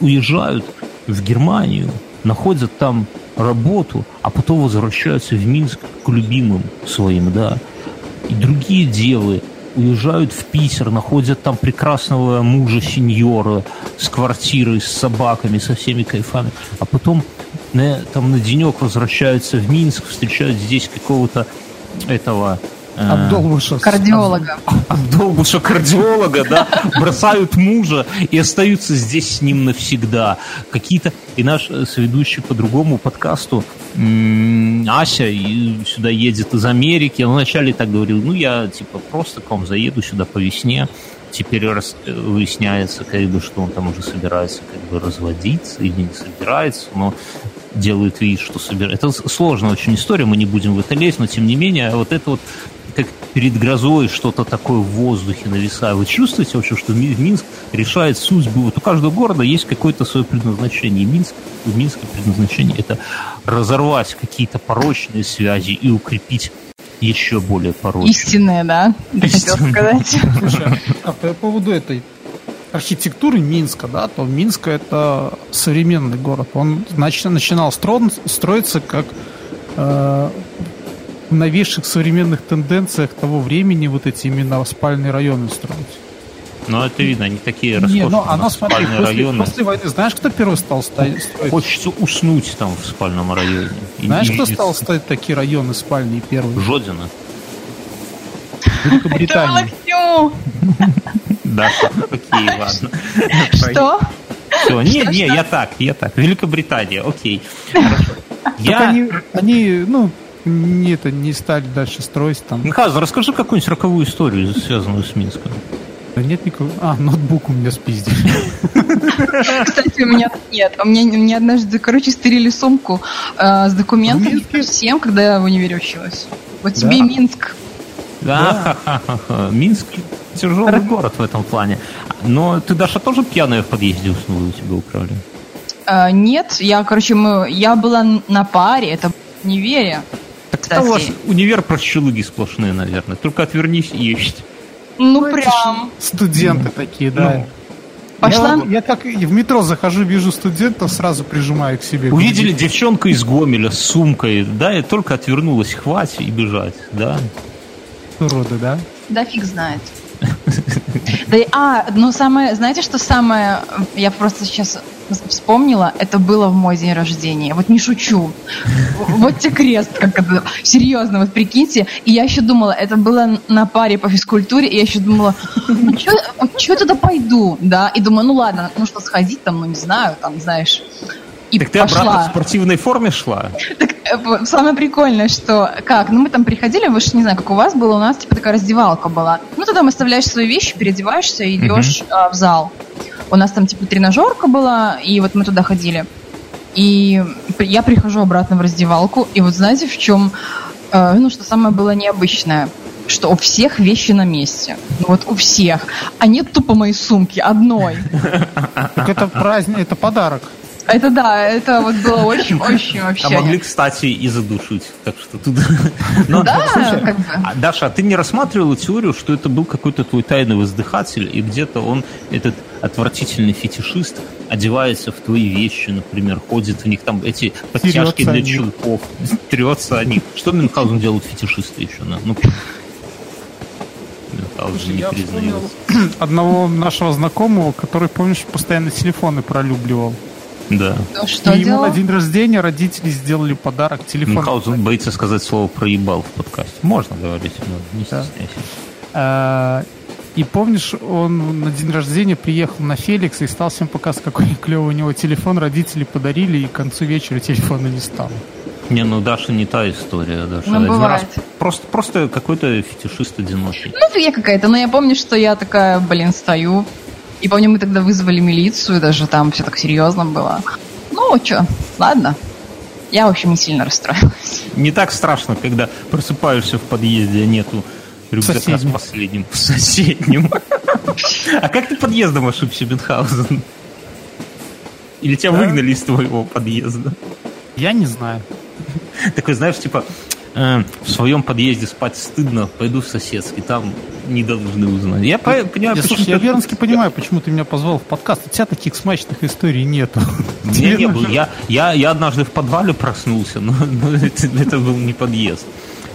уезжают в Германию, находят там работу, а потом возвращаются в Минск к любимым своим, да. И другие девы уезжают в Питер, находят там прекрасного мужа сеньора с квартирой, с собаками, со всеми кайфами, а потом на, там на денек возвращаются в Минск, встречают здесь какого-то этого... э, Обдолбыша. Кардиолога. Обдолбуша кардиолога, да, бросают мужа и остаются здесь с ним навсегда. Какие-то... И наш э, соведущий по другому подкасту Ася сюда едет из Америки. Он вначале так говорил, ну, я, типа, просто к вам заеду сюда по весне. Теперь раз, выясняется, как бы, что он там уже собирается как бы разводиться или не собирается, но делает вид, что собирается. Это сложная очень история, мы не будем в это лезть, но тем не менее, вот это вот как перед грозой что-то такое в воздухе нависает. Вы чувствуете вообще, что Ми- Минск решает судьбу? Вот у каждого города есть какое-то свое предназначение. И Минск, в Минске предназначение – это разорвать какие-то порочные связи и укрепить еще более порочные. Истинная, да? Ты хотел сказать. Слушай, а по поводу этой архитектуры Минска, да, то Минск это современный город. Он нач- начинал стро- строиться как э, в новейших современных тенденциях того времени вот эти именно спальные районы строить. Но это видно, они такие Не, роскошные ну у она, нас смотри, спальные после, районы. после войны, знаешь, кто первый стал ста- строить? Хочется уснуть там в спальном районе. И Знаешь, не кто стал строить такие районы спальные первые? Жодина. Это Великобритания. Да, окей, ладно. Что? Все, не, не, я так, я так. Великобритания, окей. Я... они, они, ну, не, это, не стали дальше строить там. Михаил, расскажи какую-нибудь роковую историю, связанную с Минском. Да нет никакого... А, ноутбук у меня спиздили. Кстати, у меня нет. У меня, мне однажды, короче, стырили сумку э, с документами всем, когда я в универе училась. Вот тебе Да. Минск. Да, ха-ха-ха. (laughs) Минск тяжелый город в этом плане. Но ты, Даша, тоже пьяная в подъезде уснула, у тебя украли? Э, нет, я, короче, мы, я была на паре, это в универе. Так это у вас универ прощелыги сплошные, наверное. Только отвернись и ищите. Ну, это прям. Студенты такие, да. Ну. Пошла? Я, я как в метро захожу, вижу студентов, сразу прижимаю к себе. Увидели девчонку из Гомеля с сумкой, да, и только отвернулась, хватит и бежать, да. Уроды, да? Да фиг знает. Да, и- а, ну самое, знаете, что самое, я просто сейчас вспомнила, это было в мой день рождения. Вот не шучу. Вот тебе крест, как это, серьезно, вот прикиньте. И я еще думала, это было на паре по физкультуре, и я еще думала, ну что я туда пойду, да? И думаю, ну ладно, ну что, сходить там, ну не знаю, там, знаешь. И Так ты пошла. обратно в спортивной форме шла? Так э, самое прикольное, что как, ну мы там приходили, вы же не знаю, как у вас было, у нас типа такая раздевалка была. Ну ты там оставляешь свои вещи, переодеваешься и идешь а, в зал. У нас там типа тренажерка была, и вот мы туда ходили. И я прихожу обратно в раздевалку, и вот знаете, в чем, э, ну что самое было необычное? что у всех вещи на месте. Ну вот у всех. А нет тупо моей сумки, одной. Так это праздник, это подарок. Это да, это вот было очень-очень вообще. А могли, кстати, и задушить. Так что тут... (laughs) Но, Да, слушай, как бы. а, Даша, а ты не рассматривала теорию, что это был какой-то твой тайный воздыхатель, и где-то он, этот отвратительный фетишист, одевается в твои вещи, например, ходит в них там эти подтяжки для чулков, трется о них. Что Мюнхгаузен делают фетишисты еще? на- Ну, не Я признается. вспомнил одного нашего знакомого, который, помнишь, постоянно телефоны пролюбливал. Да. Ну, Что и ему на день рождения родители сделали подарок телефон. Мюнхгаузен боится сказать слово «проебал» в подкасте. Можно говорить, но не Да. стесняйся. А, И помнишь, он на день рождения приехал на Феликс и стал всем показывать, какой (laughs) клевый у него телефон. Родители подарили, и к концу вечера телефона не стало. Не, ну Даша не та история. Даша Ну, один бывает. раз просто, просто какой-то фетишист одинокий. Ну, фигня какая-то. Но я помню, что я такая, блин, стою. И помню, мы тогда вызвали милицию, даже там все так серьезно было. Ну, что, ладно. Я, в общем, не сильно расстроилась. Не так страшно, когда просыпаешься в подъезде, а нету рюкзака соседнем. с последним. В соседнем. А как ты подъездом ошибся, Бенхаузен? Или тебя выгнали из твоего подъезда? Я не знаю. Такой, знаешь, типа, э, в своем подъезде спать стыдно, пойду в соседский, там не должны узнать. Я по- понимаю, Я, почему слушай, я вернски понимаю, почему ты меня позвал в подкаст. У тебя таких смачных историй нету. У (laughs) меня не было. Я, я, я однажды в подвале проснулся, но, (laughs) но это, это был не подъезд.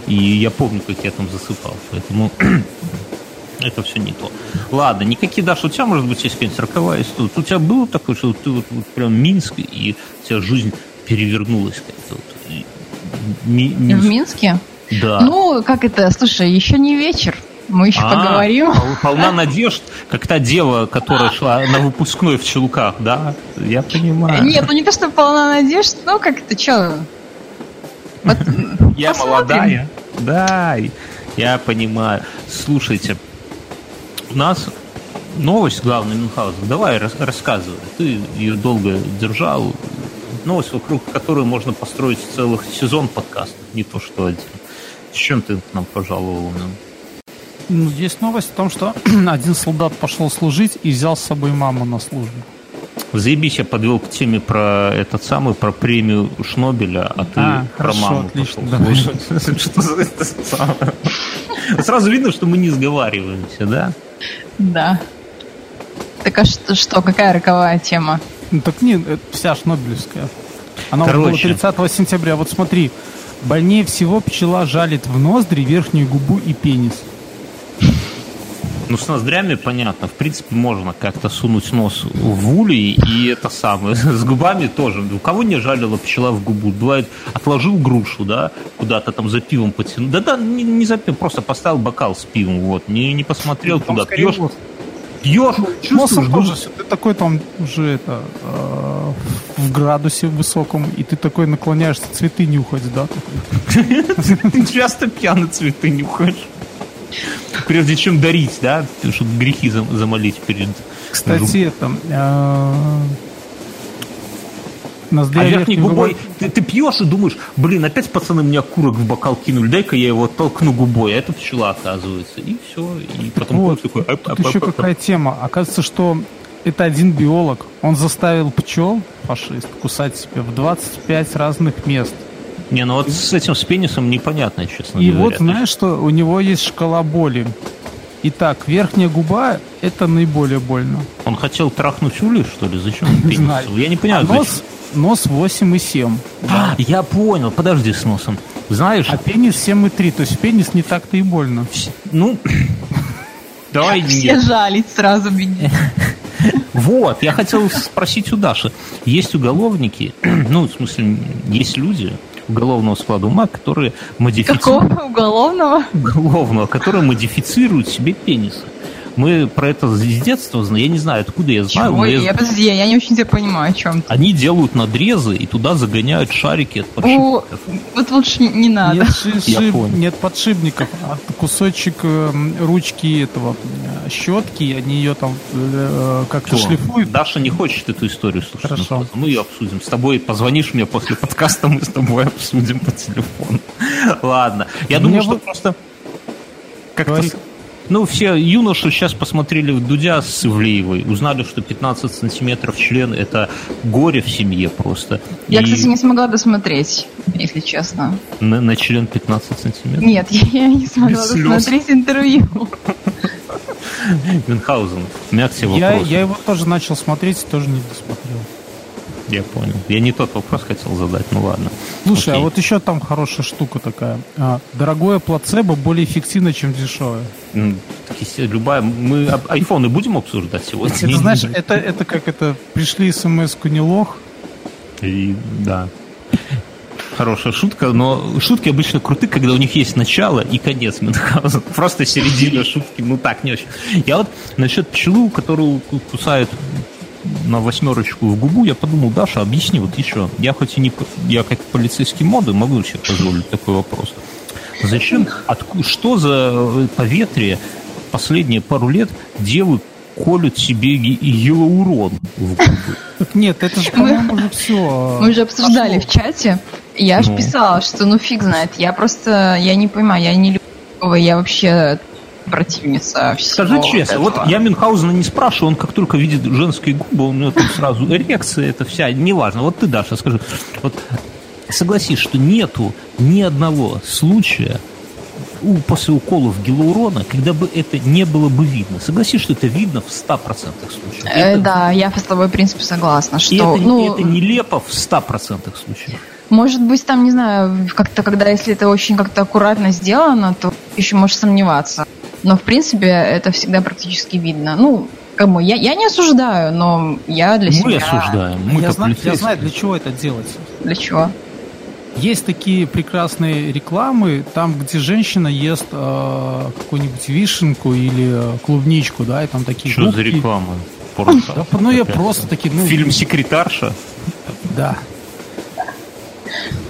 И я помню, как я там засыпал. Поэтому (clears throat) это все не то. Ладно, никакие, Даша, у тебя, может быть, есть какая-нибудь роковая история. У тебя было такое, что ты вот, вот прям Минск, и у тебя жизнь перевернулась как-то. Вот, Ми- В Минск. Минске? Да. Ну, как это, слушай, еще не вечер. Мы еще А, поговорим. пол- Полна надежд, как та дева, которая шла на выпускной в Челуках, да? Я понимаю. Нет, ну не то, что полна надежд, ну как это, что? Вот, (laughs) Я посмотрим. молодая. Да, я понимаю. Слушайте, у нас новость главная Мюнхгаузен. Давай рас- рассказывай. Ты ее долго держал. Новость, вокруг которой можно построить целый сезон подкастов, не то что один. С чем ты к нам пожаловал? Ну, есть новость о том, что (clears throat) один солдат пошел служить и взял с собой маму на службу. Заебись, я подвел к теме про этот самый, про премию Шнобеля, а ты А, про хорошо, маму отлично, пошел слушать. (laughs) Что за это самое? Сразу видно, что мы не сговариваемся, да? Да. Так а что, что, какая роковая тема? Ну, так не, это вся Шнобелевская. Она вот была Короче. 30 сентября. Вот смотри, больнее всего пчела жалит в ноздри, верхнюю губу и пенис. Ну, с ноздрями понятно. В принципе, можно как-то сунуть нос в улей, и это самое. (laughs) С губами тоже. У кого не жалила пчела в губу? Бывает, отложил грушу, да, куда-то там за пивом потянул. Да-да, не, не за пивом, просто поставил бокал с пивом, вот. Не, не посмотрел Там туда. скорее Пьешь, нос. Пьешь, чувствуешь, Носом тоже, ты такой там уже это э, в градусе высоком, и ты такой наклоняешься цветы нюхать, да? Ты часто пьяный цветы нюхаешь. Прежде чем дарить, да, чтобы грехи зам- замолить перед... Кстати, это... ноздря А верхней губой губой- ты, ты пьешь и думаешь, блин, опять пацаны мне окурок в бокал кинули, дай-ка я его толкну губой, а это пчела оказывается. И все. И потом Вот, такой, «Ап, Тут ап, еще ап, ап». какая тема. Оказывается, что это один биолог. Он заставил пчел, фашист, кусать себе в 25 разных мест. Не, ну вот с этим с пенисом непонятно, честно И говоря. вот знаешь, что у него есть шкала боли. Итак, верхняя губа – это наиболее больно. Он хотел трахнуть улей, что ли? Зачем он (laughs) пенис? Я не А понимаю, зачем. нос, нос 8,7. А, я понял, подожди с носом. Знаешь, А пенис 7,3. То есть пенис не так-то и больно. ну, (coughs) давай Все нет. жалить сразу беги. (coughs) Вот, я хотел спросить у Даши. Есть уголовники, (coughs) ну, в смысле, есть люди уголовного склада ума, которые модифицируют... Какого уголовного? Уголовного, которые модифицируют себе пенисы. Мы про это с детства знаем. Я не знаю, откуда я знаю. Чего? я- Я, подожди, я не очень тебя понимаю, о чем ты. Они делают надрезы и туда загоняют шарики от О, подшипников. вот лучше не надо. Нет, ши- Я шиб- понял. нет подшипников, а кусочек эм, ручки этого э, щетки, они ее там э, как-то Всё. шлифуют. Даша не хочет эту историю слушать. Хорошо. Ну, Мы ее обсудим. С тобой позвонишь мне после подкаста, мы с тобой обсудим по телефону. (laughs) Ладно. Я думаю, что просто... Как-то Ну, все юноши сейчас посмотрели в Дудя с Ивлеевой, узнали, что 15 сантиметров член – это горе в семье просто. Я, И кстати, не смогла досмотреть, если честно. на, на член 15 сантиметров. Нет, я, (laughs) я не смогла Без слез. досмотреть интервью. Мюнхгаузен, у меня к тебе Я, вопрос. я его тоже начал смотреть, тоже не досмотрел. Я понял. Я не тот вопрос хотел задать, ну ладно. Слушай, а Окей. вот еще там хорошая штука такая. А, дорогое плацебо более эффективно, чем дешевое. Любая... Мы айфоны будем обсуждать сегодня? Это, знаешь, это, это как это, пришли смс-ку не лох, И, да. Хорошая шутка, но шутки обычно круты, когда у них есть начало и конец Мюнхгаузен. Просто середина шутки, ну так, не очень. Я вот насчет пчелы, которую ку- кусают на восьмерочку в губу, я подумал, Даша, объясни вот еще. Я хоть и не... Я как полицейский моды могу себе позволить такой вопрос. Зачем? Отку, что за э, поветрие последние пару лет девы колют себе ги- гиалурон в губы? Так нет, это же, по-моему, уже все. Мы уже обсуждали в чате. Я же Ну. писала, что ну фиг знает. Я просто, я не понимаю, я не люблю такого, я вообще противница всего. Скажи честно, вот этого. я Мюнхгаузена не спрашиваю, он как только видит женские губы, у него там сразу эрекция, это вся, неважно. Вот ты, Даша, скажи, вот согласись, что нету ни одного случая у, после уколов гиалурона, когда бы это не было бы видно. Согласись, что это видно в 100% случаев. Э, Это- да, я с тобой, в принципе, согласна, И что, это, ну, это нелепо в 100% случаев. может быть, там, не знаю, как-то, когда, если это очень как-то аккуратно сделано, то еще можешь сомневаться. Но, в принципе, это всегда практически видно. Ну, кому? Я, я не осуждаю, но я для Мы себя... осуждаем. Мы я, знаю, я знаю, для чего это делать. Для чего? Есть такие прекрасные рекламы, там, где женщина ест э, какую-нибудь вишенку или э, клубничку, да, и там такие Что за губки. реклама? Порно. Да, ну я просто такие, ну, Фильм «Секретарша»? да.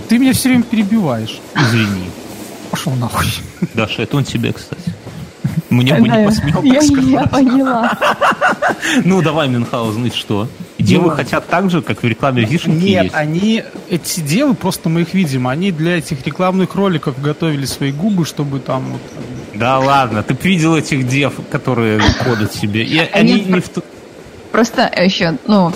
Ты меня все время перебиваешь. Извини. Пошел нахуй. Даша, это он тебе, кстати. Мне бы не посмел я, так я сказать. поняла. Ну, давай, Мюнхгаузен, и что? Девы хотят так же, как в рекламе вишенки Нет, они, эти девы, просто мы их видим, они для этих рекламных роликов готовили свои губы, чтобы там вот... Да ладно, ты б видел этих дев, которые ходят себе. И они не в ту- Просто еще, ну,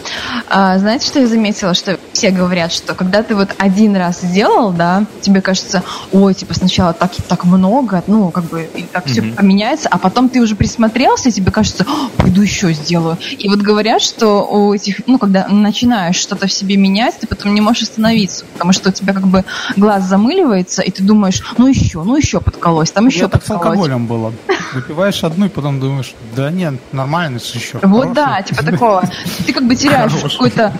а, знаете, что я заметила? Что все говорят, что когда ты вот один раз сделал, да, тебе кажется, ой, типа сначала так, так много, ну, как бы, и так все Мгм. поменяется, а потом ты уже присмотрелся, и тебе кажется, «О, пойду еще сделаю. И вот говорят, что у этих, ну, когда начинаешь что-то в себе менять, ты потом не можешь остановиться, потому что у тебя как бы глаз замыливается, и ты думаешь, ну еще, ну еще подколось, там еще Я так с подколось. алкоголем было. Выпиваешь одну и потом думаешь, да нет, нормально еще. Вот да, типа такого. (laughs) Ты как бы теряешь какое-то м,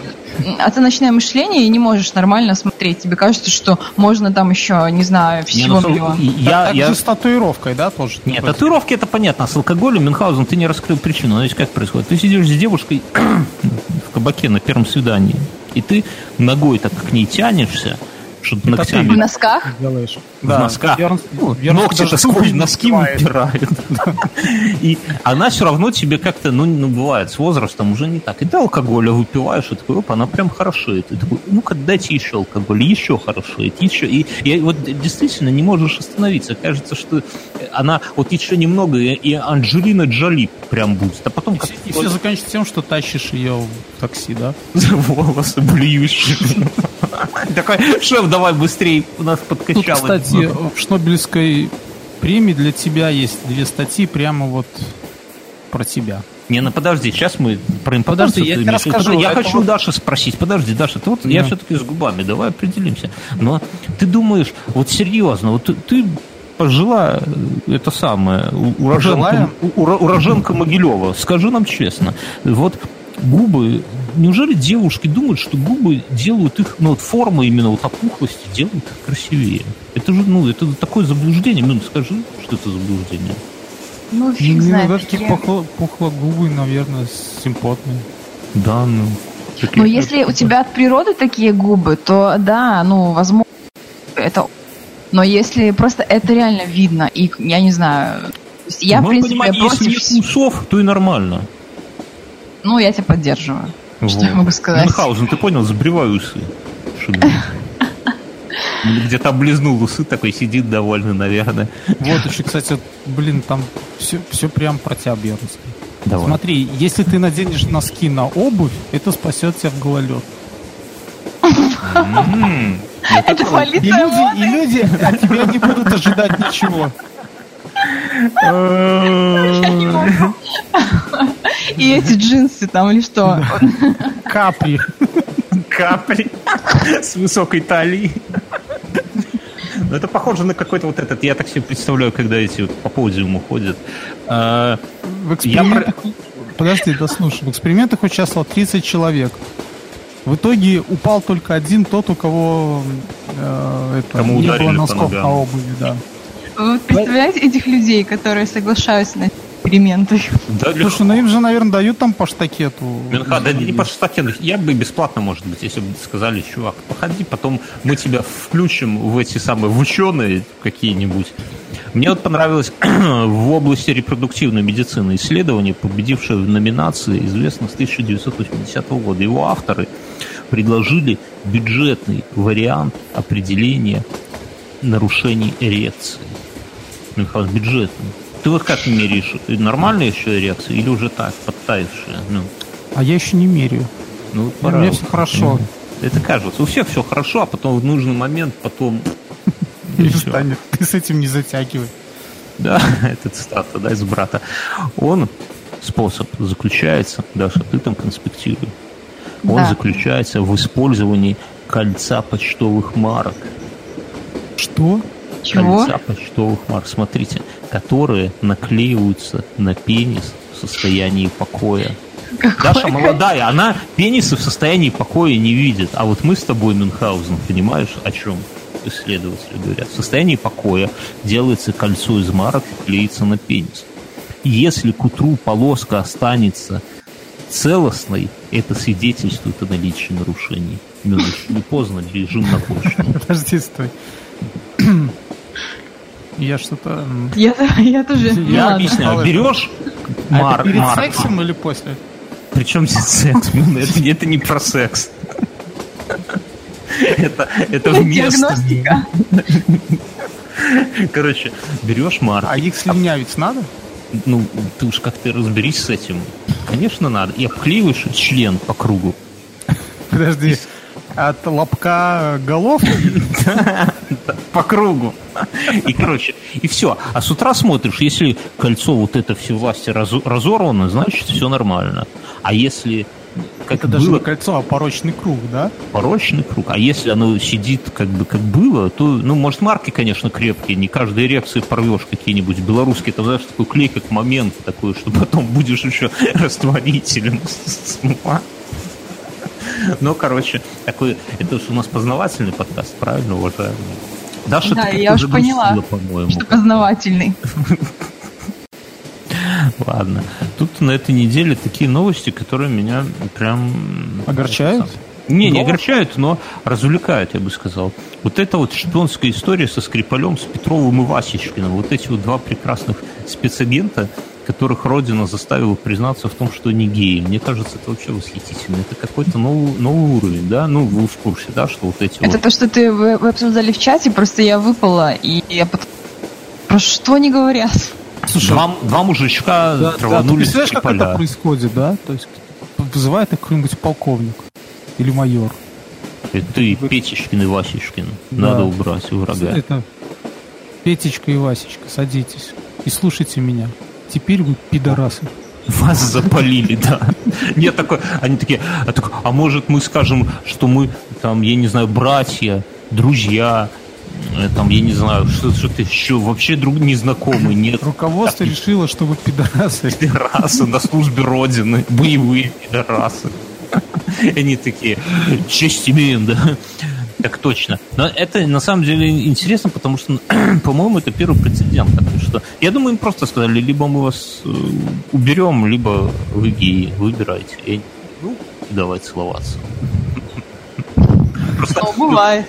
оценочное мышление и не можешь нормально смотреть. Тебе кажется, что можно там еще, не знаю, Не, всего ну, миллион. и- Я, так я... же с татуировкой, да, тоже? Нет, Такой, татуировки это понятно, а с алкоголем, Мюнхгаузен, ты не раскрыл причину. То есть как происходит? Ты сидишь с девушкой (clears throat) в кабаке на первом свидании, и ты ногой так к ней тянешься, что-то ты. В ногтями носках? делаешь. В носках. Верн- Ну, Верн ногти это сквозь носки выпирают. И она все равно тебе как-то, ну, ну, бывает, с возрастом уже не так. И ты алкоголя выпиваешь, и такой, оп, она прям хорошеет. И такой, ну-ка, дайте еще алкоголь, еще хорошеет, еще. И, и вот действительно не можешь остановиться. Кажется, что она вот еще немного, и, и Анджелина Джоли прям будет. А потом И как все- И все заканчивается тем, что тащишь ее в такси, да? за (laughs) волосы блюющие. (laughs) Такой, шеф, давай быстрее, у нас Тут, подкачало. Кстати, в Шнобелевской премии для тебя есть две статьи прямо вот про тебя. Не, ну подожди, сейчас мы про импотенцию. Подожди, я тебе расскажу. Я Это хочу вот- Даши спросить. Подожди, Даша, ты вот я все-таки с губами, давай определимся. Но ты думаешь, вот серьезно, вот ты, ты пожила э, это самое, у- уроженка, у- ура- уроженка Могилева, скажи нам честно, вот губы, неужели девушки думают, что губы делают их, ну вот форма именно вот опухлости делают их красивее? Это же, ну, это такое заблуждение. Ну, скажи, что это заблуждение. Ну, фиг Ну, знает. да, такие Я- пухло- пухлогубые, наверное, симпотные. Да, ну. Ну, если у тебя от природы такие губы, то да, ну, возможно, это... Но если просто это реально видно, и я не знаю... Я, в Мое принципе, понимание, против... если нет усов, то и нормально. Ну, я тебя поддерживаю. Что Вот. я могу сказать? Мюнхгаузен, ты понял, забривай усы. Где-то облизнул усы, такой сидит довольный, наверное. Вот еще, кстати, блин, там все, все прям про тебя, Бьернский. Давай. Смотри, если ты наденешь носки на обувь, это спасет тебя в гололед. М, Это И полиция люди, и люди от тебя не будут ожидать ничего. И эти джинсы там или что? Капри. Капри с высокой талией. Ну, это похоже на какой-то вот этот, я так себе представляю, когда эти вот по подиуму ходят. А, В Я экспериментах... Подожди, дослушай. В экспериментах участвовало 30 человек. В итоге упал только один, тот, у кого э, это, Кому не было по носков ногам. на обуви, да. Вы вот представляете этих людей, которые соглашаются на эксперименты? да, Слушай, ну им же, наверное, дают там по штакету. Минха, да не по штатен. Я бы бесплатно, может быть, если бы сказали, чувак, походи, потом мы тебя включим в эти самые в ученые какие-нибудь. Мне вот понравилось (clears throat) в области репродуктивной медицины исследование, победившее в номинации, известно с 1980 года. Его авторы предложили бюджетный вариант определения нарушений эрекции. Михаил, бюджетный. Ты вот как меряешь? Нормальная еще эрекция или уже так, подтаявшая? Ну, А я еще не меряю. ну, У меня все хорошо. Это кажется. У всех все хорошо, а потом в нужный момент, потом... (laughs) и станет. Ты с этим не затягивай. Да, (laughs) это цитата, да, из брата. Он, способ заключается, Даша, ты там конспектируй. Он Да. заключается в использовании кольца почтовых марок. Что? Чего? Кольца почтовых марок, смотрите, которые наклеиваются на пенис в состоянии покоя. Какой Даша молодая, она пенисы в состоянии покоя не видит. А вот мы с тобой, Мюнхгаузен, понимаешь, о чем исследователи говорят? В состоянии покоя делается кольцо из марок и клеится на пенис. И Если к утру полоска останется целостной, это свидетельствует о наличии нарушений. Не поздно режим на почту? (laughs) Подожди, стой. Я что-то... Я, (laughs) я тоже. Я ладно. объясняю. Берешь А мар- это перед марку. сексом или после? Причем здесь секс? (laughs) Это, это не про секс. (laughs) Это, это вместо. Короче, берешь марку. А их слюнявить надо? Ну, ты уж как-то разберись с этим. Конечно, надо. И обклеиваешь член по кругу. Подожди. От лобка головки? По кругу. И, короче, и все. А с утра смотришь, если кольцо вот это все власти разо- разорвано, значит, все нормально. А если как Это даже было не кольцо, а порочный круг, да? порочный круг, а если оно сидит как бы как было, то, ну, может, марки, конечно, крепкие, не каждой эрекции порвешь какие-нибудь белорусские, там, знаешь, такой клей, как момент такой, что потом будешь еще (laughs) растворителем смывать. (laughs) Ну, короче, такой, это у нас познавательный подкаст, правильно, уважаемый? Даша, Да, я уж поняла, по-моему. Что познавательный. (laughs) Ладно. Тут на этой неделе такие новости, которые меня прям... Огорчают? Не, не огорчают, но развлекают, я бы сказал. Вот эта вот шпионская история со Скрипалем, с Петровым и Васечкиным. Вот эти вот два прекрасных спецагента, которых Родина заставила признаться в том, что они геи. Мне кажется, это вообще восхитительно. Это какой-то новый, новый уровень, да? Ну, вы в курсе, да, что вот эти Это вот... то, что ты вы, вы обсуждали в чате, просто я выпала, и я потом... Про что они говорят? Слушай, Два, два мужичка Да, да, ты траванули представляешь, как это происходит, да? То есть вызывает их какой-нибудь полковник или майор. Это ты, Петечкин и Васечкин. Да. Надо убрать врага. Это Петечка и Васечка, садитесь и слушайте меня. Теперь вы пидорасы. Вас запалили, да. Нет, такой, они такие, а, так, а может мы скажем, что мы там, я не знаю, братья, друзья, э, там, я не знаю, что- что-то еще, вообще друг незнакомые, нет. Руководство Так, решило, что вы пидорасы. Пидорасы на службе Родины, боевые пидорасы. Они такие, честь имеем, да. Так точно. Но это на самом деле интересно, потому что, (clears throat) по-моему, это первый прецедент. Такой, что я думаю, им просто сказали, либо мы вас э, уберем, либо вы геи, выбирайте. И ну, давай целоваться. Просто, Ну, бывает.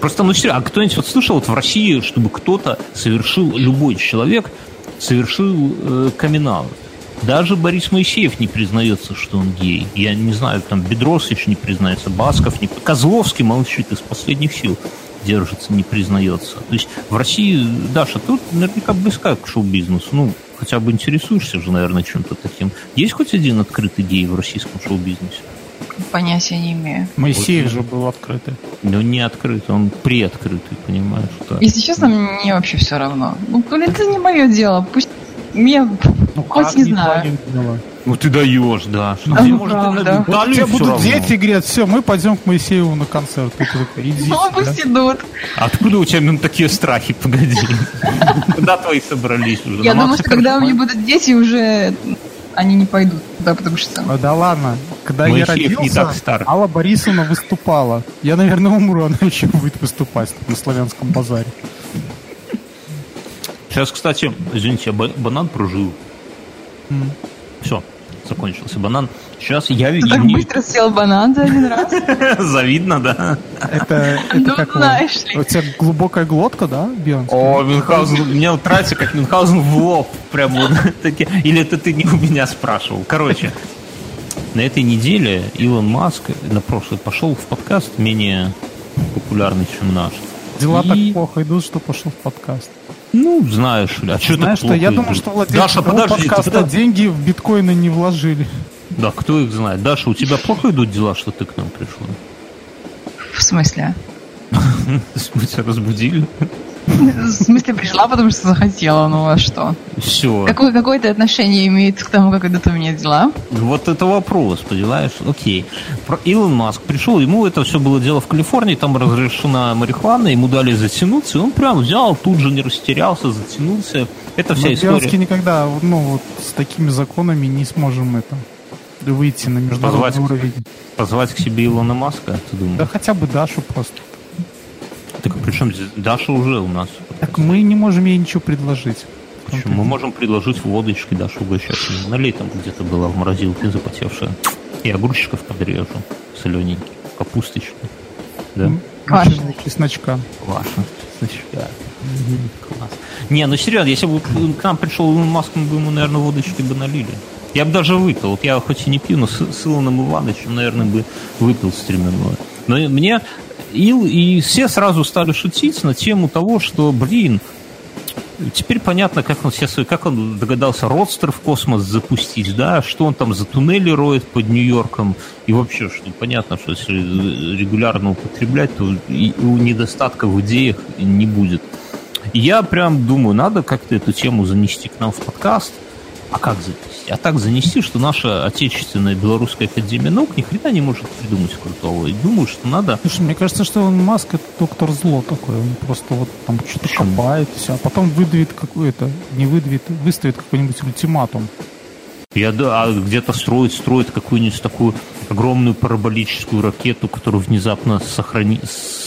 Просто, ну а кто-нибудь вот слышал вот в России, чтобы кто-то совершил, любой человек совершил э, камин-аут? Даже Борис Моисеев не признается, что он гей. Я не знаю, там Бедросович не признается, Басков не... Козловский молчит из последних сил. держится, не признается. То есть в России, Даша, тут наверняка близка к шоу-бизнесу. Ну, хотя бы интересуешься же, наверное, чем-то таким. Есть хоть один открытый гей в российском шоу-бизнесе? Понятия не имею. Моисеев же был открытый. Ну, не открытый, он приоткрытый, понимаешь? Да. Если честно, мне вообще все равно. Ну, это не мое дело. Пусть мне Ну, хоть не не знаю. дело? Ну ты даешь, да. Ну, Где, может, правда. ты- Вот у тебя будут равно. дети, говорят, все, мы пойдем к Моисееву на концерт. Идите. Ну, да. пусть идут. Откуда у тебя ну, такие страхи? Погоди. Куда твои собрались уже? Я думаю, что когда у меня будут дети, уже они не пойдут туда, потому что... А, Да ладно, когда я Моисеев не родился, так стар. Алла Борисовна выступала. Я, наверное, умру, она еще будет выступать на славянском базаре. Сейчас, кстати, извините, я ба- банан прожил. Все, закончился банан. Сейчас я Ты вижу. так быстро съел банан за один раз. (laughs) Завидно, да? Это, это Ну, как ли. У тебя глубокая глотка, да, Бьерн? О, Мюнхгаузен, мне вот нравится, как Мюнхгаузен в лоб. Прям вот. (laughs) Или это ты не у меня спрашивал? Короче, на этой неделе Илон Маск на прошлый пошел в подкаст менее популярный, чем наш. Дела И- так плохо идут, что пошел в подкаст. Ну, знаешь ли, а что Знаешь что, я думаю, что владельцы Даша, подожди, ты подкаста подо- деньги в биткоины не вложили. Да, кто их знает? Даша, у тебя плохо идут дела, что ты к нам пришла? В смысле? (laughs) Мы тебя разбудили? В смысле, пришла, потому что захотела, ну а что? Все. Какое, какое это отношение имеет к тому, как идут у меня дела? Вот это вопрос, понимаешь? Окей. Про Илон Маск пришел, ему это все было дело в Калифорнии, там разрешена марихуана, ему дали затянуться, и он прям взял, тут же не растерялся, затянулся. Это вся Мы история. Бьернский никогда, ну, вот с такими законами не сможем это выйти на международный Позвать. уровень. Позвать к себе Илона Маска, ты думаешь? Да хотя бы Дашу просто. Так а при чем здесь? Даша уже у нас. Так мы не можем ей ничего предложить. Почему? Мы можем предложить водочки Дашу угощать. Налей там где-то была в морозилке запотевшая. И огурчиков подрежу солененьких, капусточки. Да? Квашеный. Чесночка. Ваша. Значка. Класс. Не, ну серьезно, если бы к нам пришел Илон Маск, мы бы ему, наверное, водочки бы налили. Я бы даже выпил. Вот я хоть и не пью, но с, с Илоном Ивановичем, наверное, бы выпил стременное. Но мне Ил и все сразу стали шутить на тему того, что, блин, Теперь понятно, как он, сейчас, как он догадался родстер в космос запустить, да, что он там за туннели роет под Нью-Йорком, и вообще, что понятно, что если регулярно употреблять, то и у недостатка в идеях не будет. И я прям думаю, надо как-то эту тему занести к нам в подкаст. А как занести? А так занести, что наша отечественная белорусская академия наук ни хрена не может придумать крутого. И думаю, что надо Слушай, мне кажется, что он Маск это доктор зло такой. Он просто вот там что-то копает, все, а потом выдавит какой-то, не выдавит, выставит какой-нибудь ультиматум. Я да, а где-то строит, строит какую-нибудь такую огромную параболическую ракету, которую внезапно сохрани,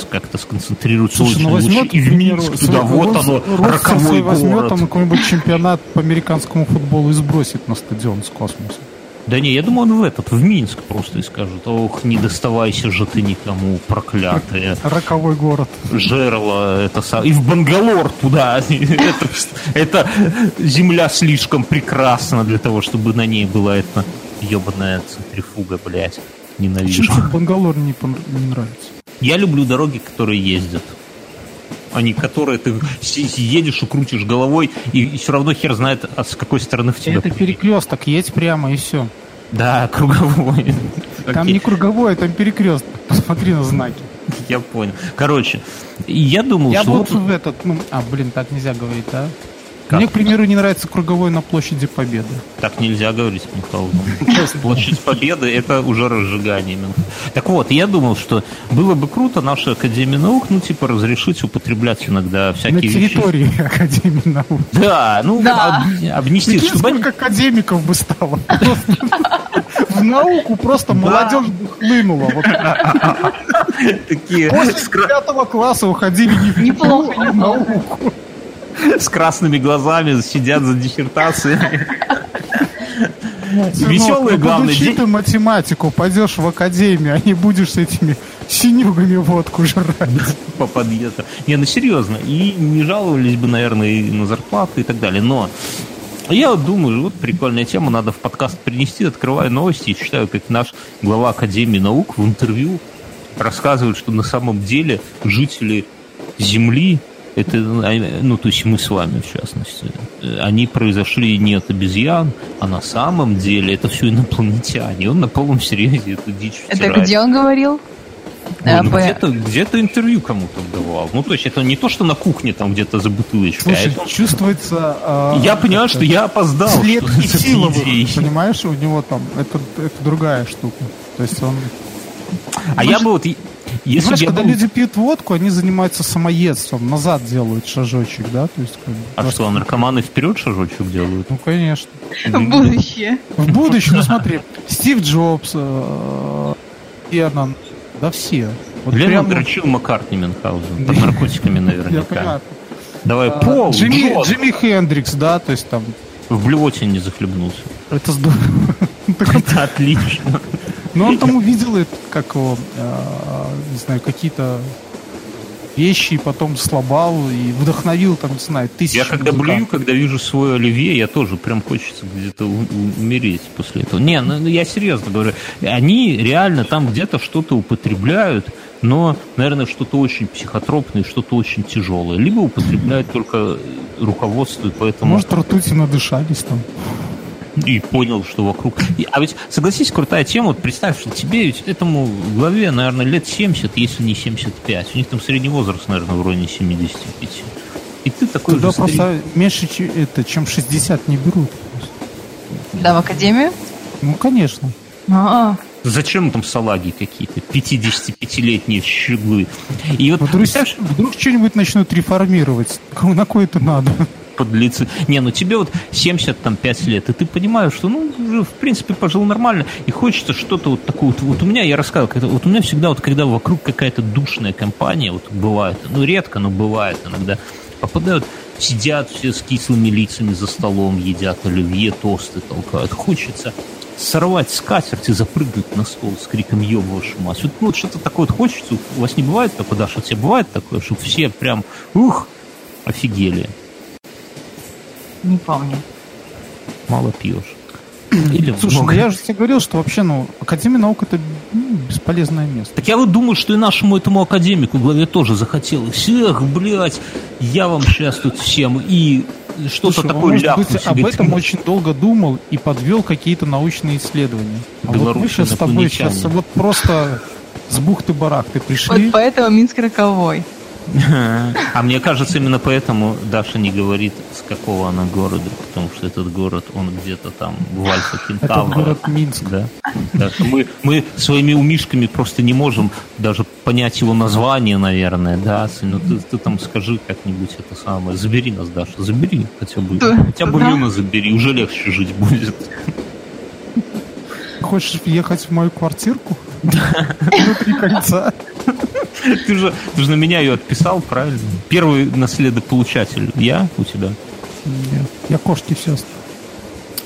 как-то сконцентрирует Слушай, ну возьмет, лучи, и в Минск туда, вот Рос- оно, Ростер роковой свой возьмет город. там какой-нибудь чемпионат по американскому футболу и сбросит на стадион с космоса. Да не, я думаю, он в этот, в Минск просто и скажет, ох, не доставайся же ты никому, проклятые. Роковой город. Жерло, это сам... И в Бангалор туда. (laughs) это, это земля слишком прекрасна для того, чтобы на ней была эта ебаная центрифуга, блядь. Ненавижу. Чем тебе Бангалор не, не нравится? Я люблю дороги, которые ездят. А не которые ты едешь и крутишь головой, и, все равно хер знает, а с какой стороны в тебя. Это перекресток, едь прямо и все. Да, круговой. Там Окей, не круговой, там перекресток. Посмотри на знаки. Я понял. Короче, я думал, Я что вот вот- в этот, ну, а, блин, так нельзя говорить, да? Как? Мне, к примеру, не нравится круговой на площади Победы. Так нельзя говорить, Михаил. (laughs) Площадь Победы – это уже разжигание. именно. Так вот, я думал, что было бы круто нашей Академии наук, ну, типа, разрешить употреблять иногда На всякие вещи. территории (laughs) Академии наук. Да, ну, Да. об- обнести, Прикинь, чтобы сколько академиков бы стало. (laughs) В науку просто молодежь бы хлынула. После пятого класса уходили не в игру, а науку. (laughs) с красными глазами сидят за диссертацией. Веселые, Сынок, ну, главное, подучи ты математику, пойдешь в академию, а не будешь с этими синюгами водку жрать. по подъезду. Не, ну серьезно. И не жаловались бы, наверное, и на зарплату и так далее. Но я вот думаю, вот прикольная тема, надо в подкаст принести. Открываю новости и читаю, как наш глава Академии наук в интервью рассказывает, что на самом деле жители Земли, это, ну, то есть мы с вами, в частности, они произошли не от обезьян, а на самом деле это все инопланетяне. Он на полном серьезе эту дичь втирает. Это где он говорил? Ну, ну, где-то, где-то интервью кому-то давал. Ну, то есть это не то, что на кухне там где-то за бутылочкой. Слушай, а это... чувствуется... Э, я понимаю, что я опоздал. След Итилова, понимаешь, у него там, это, это другая штука. То есть он... А Может, я бы вот... Если Знаешь, когда был... люди пьют водку, они занимаются самоедством, назад делают шажочек, да? То есть, как бы, а просто... что, наркоманы вперед шажочек делают? Ну, конечно. В будущее. В будущее, ну смотри, Стив Джобс, э, Эрнан, да все. Вот Леннон прям... дрочил Маккартни Мюнхгаузен под наркотиками наверняка. Давай, а, Пол, Джимми, Джимми Хендрикс, да, то есть там... В блюоте не захлебнулся. Это здорово. (laughs) Это отлично. Но он там увидел, как его, а, не знаю, какие-то вещи, и потом слабал и вдохновил, там, не знаю, тысячи Я когда блюю, когда вижу свой оливье, я тоже прям хочется где-то умереть после этого. Не, ну, ну я серьезно говорю, они реально там где-то что-то употребляют, но, наверное, что-то очень психотропное, что-то очень тяжелое. Либо употребляют только руководство, поэтому... Может, ртути надышались там и понял, что вокруг... А ведь, согласись, крутая тема. Вот представь, что тебе ведь этому главе, наверное, лет 70, если не 75. У них там средний возраст, наверное, в районе 75. И ты такой Туда же просто меньше, это, чем 60 не берут. Да, в академию? Ну, конечно. А-а. Зачем там салаги какие-то, 55-летние щеглы? И вот, вдруг, вдруг что-нибудь начнут реформировать. На кое это надо? Подлецы. Не, ну тебе вот 75 лет, и ты понимаешь, что, ну, уже, в принципе, пожил нормально, и хочется что-то вот такое. Вот, вот у меня, я рассказывал, когда, вот у меня всегда вот, когда вокруг какая-то душная компания, вот бывает, ну, редко, но бывает иногда, попадают, сидят все с кислыми лицами за столом, едят оливье, тосты толкают. Хочется сорвать скатерть и запрыгнуть на стол с криком «Еб вашу мать!». Вот, ну, вот что-то такое вот хочется. У вас не бывает такое, Даша? У тебя бывает такое, что все прям, ух, офигели? Не помню. Мало пьешь. Или Слушай, много. я же тебе говорил, что вообще, ну, Академия наук это ну, бесполезное место. Так я вот думаю, что и нашему этому академику главе тоже захотелось. Эх, блядь, я вам сейчас тут всем и что-то Слушай, такое ляпнуть. Быть, об этом очень долго думал и подвел какие-то научные исследования. А вот мы сейчас с тобой сейчас вот просто с бухты-барахты пришли. Вот поэтому Минск роковой. А мне кажется, именно поэтому Даша не говорит, с какого она города, потому что этот город, он где-то там в Альфа Кентавра. Это город Минск. Да? да мы, мы своими умишками просто не можем даже понять его название, наверное, да? Ну, ты, ты там скажи как-нибудь это самое. Забери нас, Даша, забери хотя бы. Хотя бы Люна забери, уже легче жить будет. Хочешь ехать в мою квартирку? Внутри кольца. (laughs) Ты же, ты же на меня ее отписал, правильно? Первый наследополучатель я у тебя? Нет, я кошки все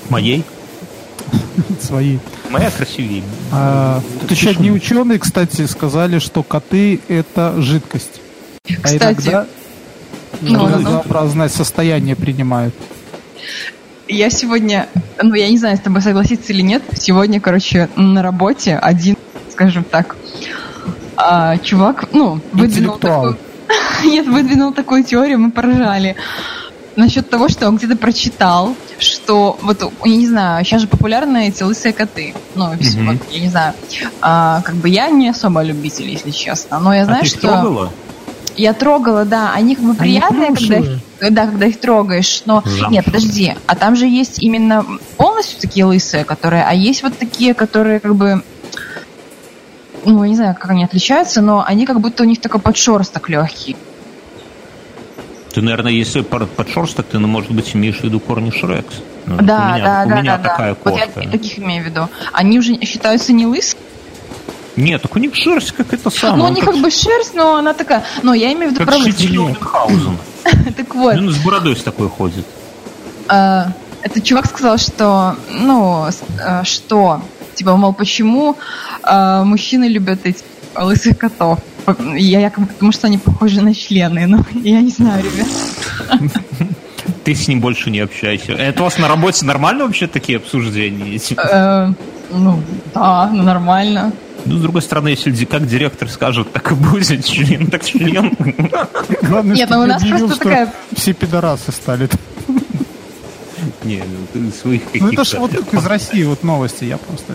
Моей? (laughs) Свои. Моя красивее. А, тут еще одни ученые, кстати, сказали, что коты это жидкость. А кстати, а иногда ну, разнообразное ну. состояние принимают. Я сегодня, ну я не знаю, с тобой согласиться или нет, сегодня, короче, на работе один, скажем так, а, чувак, ну, выдвинул такую... (laughs) Нет, выдвинул такую теорию, мы поражали. Насчет того, что он где-то прочитал, что вот, я не знаю, сейчас же популярны эти лысые коты. Ну, mm-hmm. вот, я не знаю. А, как бы я не особо любитель, если честно. Но я а знаю, а ты что... Трогала? Я трогала, да. Они как бы приятные, Они когда их, да, когда их трогаешь. Но Замшевые. нет, подожди. А там же есть именно полностью такие лысые, которые, а есть вот такие, которые как бы ну, я не знаю, как они отличаются, но они как будто у них такой подшерсток легкий. Ты, наверное, если подшерсток, ты, ну, может быть, имеешь в виду корни Шрекс. Ну, да, у меня, да, у да, меня да, такая да. Кошка. Вот я таких имею в виду. Они уже считаются не лысые? Нет, так у них шерсть как это самое. Ну, у них как, бы шерсть, но она такая... Но я имею в виду... Как Мюнхгаузен. (laughs) Так вот. Он с бородой с такой ходит. А, этот чувак сказал, что... Ну, а, что Типа, мол, почему э, мужчины любят эти лысых котов? Я якобы потому, что они похожи на члены, но я не знаю, ребят. Ты с ним больше не общаешься. Это у вас на работе нормально вообще такие обсуждения? Э, ну, да, ну нормально. Ну, с другой стороны, если как директор скажет, так и будет, член, так член. Главное, Нет, что ну у нас просто такая- Все пидорасы стали. (laughs) Не, ну, ты своих Ну это ж каких-то... вот из России вот новости, я просто...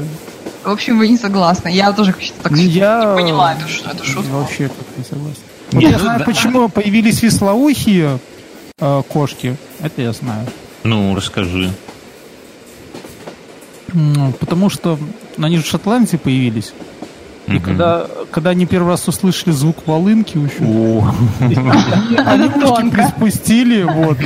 В общем, вы не согласны. Я тоже так Я не поняла эту, эту шутку. Вообще как не согласен. Вот Нет, я ну знаю, да. почему появились веслоухие э, кошки. Это я знаю. Ну, расскажи. М, Потому что они же в Шотландии появились. И когда, когда они первый раз услышали звук волынки, еще, (laughs) они ушки приспустили, вот,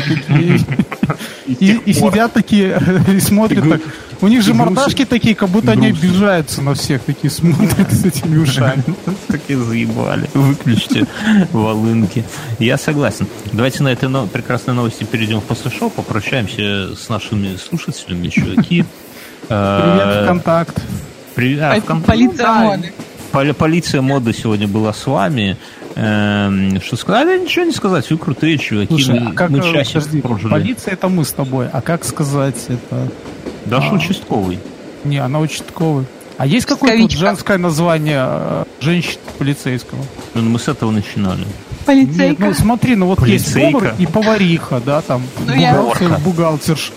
и сидят такие, (laughs) и смотрят так. У них же мордашки такие, как будто они обижаются на всех, такие смотрят с этими ушами. (laughs) Такие заебали. Выключите волынки. Я согласен. Давайте на этой но- прекрасной новости перейдем в после шоу, попрощаемся с нашими слушателями, чуваки. Привет, Э, ВКонтакт. Привет. а, ВКонтакте. Полиция моды. Поли- Полиция моды сегодня была с вами. Эм, Что сказать? Да, Ничего не сказать. Вы крутые чуваки. Слушай, мы, а как, мы э, часик подожди, прожили. полиция это мы с тобой, а как сказать это? Даша а. участковый. Не, она участковая. А есть какое-то вот женское название э, женщины полицейского? Ну, мы с этого начинали. Нет, Полицейка. ну смотри, ну вот есть Полицейка. повар и повариха, да, там Ну, я- бухгалтер, Поварка. бухгалтерша.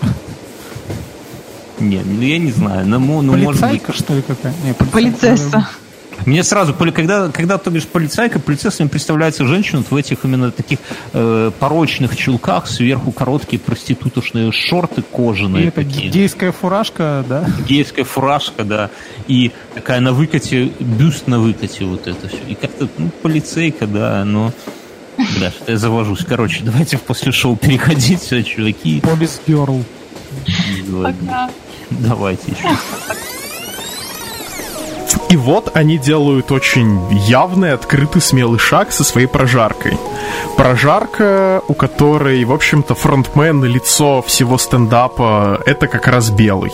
Не, ну я не знаю. Ну, ну, может быть. Полицайка, что ли, какая? Не, Полицесса. Мне сразу, когда, когда ты говоришь полицайка, полицейским представляется женщина вот в этих именно таких э, порочных чулках, сверху короткие проститутошные шорты И кожаные это такие. гейская фуражка, да? Гейская фуражка, да, и такая на выкате, бюст на выкате вот это все. И как-то, ну, полицейка, да, но... Бля, что я завожусь. Короче, давайте в после шоу переходить, все, чуваки. Полис Герл. Давайте еще. И вот они делают очень явный, открытый, смелый шаг со своей прожаркой. Прожарка, у которой, в общем-то, фронтмен и лицо всего стендапа — это как раз Белый.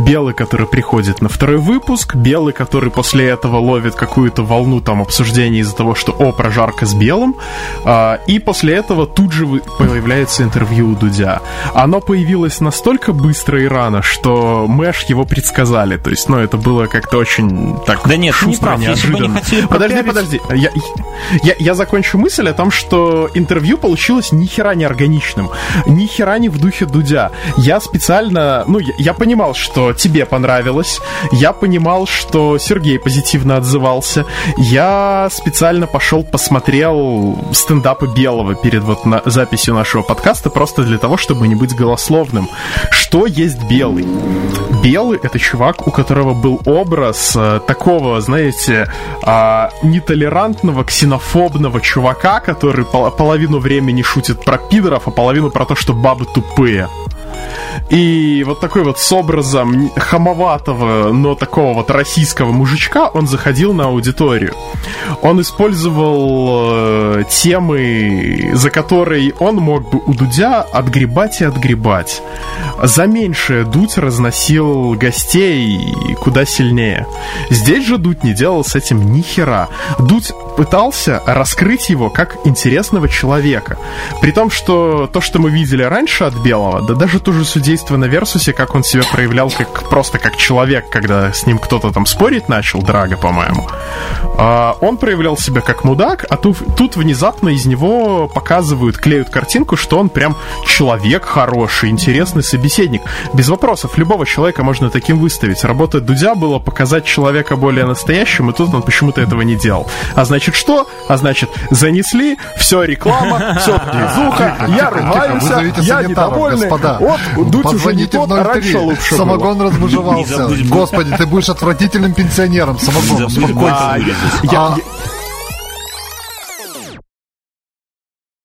Белый, который приходит на второй выпуск, Белый, который после этого ловит какую-то волну там обсуждений из-за того, что «О, прожарка с Белым», а, и после этого тут же появляется интервью у Дудя. Оно появилось настолько быстро и рано, что мы аж его предсказали. То есть, ну, это было как-то очень так Да нет, ты не шустро, прав. Если бы неожиданно. хотели Подожди, подожди. Я, я, я закончу мысль о том, что интервью получилось ни хера не органичным, ни хера не в духе Дудя. Я специально, ну, я, я понимал, что тебе понравилось, я понимал, что Сергей позитивно отзывался, я специально пошел посмотрел стендапы Белого перед вот на, записью нашего подкаста, просто для того, чтобы не быть голословным. Что есть Белый? Белый — это чувак, у которого был образ э, такого, знаете, а, нетолерантного, ксенофобного чувака, который пол- половину времени шутит про пидоров, а половину про то, что бабы тупые. И вот такой вот с образом хамоватого, но такого вот российского мужичка он заходил на аудиторию. Он использовал э, темы, за которые он мог бы у Дудя отгребать и отгребать. За меньшее Дудь разносил гостей куда сильнее. Здесь же Дудь не делал с этим ни хера. Дудь пытался раскрыть его как интересного человека. При том, что то, что мы видели раньше от Белого, да даже то же судейство на Версусе, как он себя проявлял как просто как человек, когда с ним кто-то там спорить начал, Драга, по-моему, а, он проявлял себя как мудак, а тут, тут внезапно из него показывают, клеют картинку, что он прям человек хороший, интересный собеседник. Без вопросов, любого человека можно таким выставить. Работа Дудя было показать человека более настоящим, и тут он почему-то этого не делал. А значит что? А значит, занесли, все реклама, все движуха, (laughs) я вызовите я недовольный. господа. Вот, Дудь уже не Позвоните тот, в а раньше 03. лучше. Самогон забудь- Господи, ты будешь отвратительным пенсионером. Самогон, успокойся.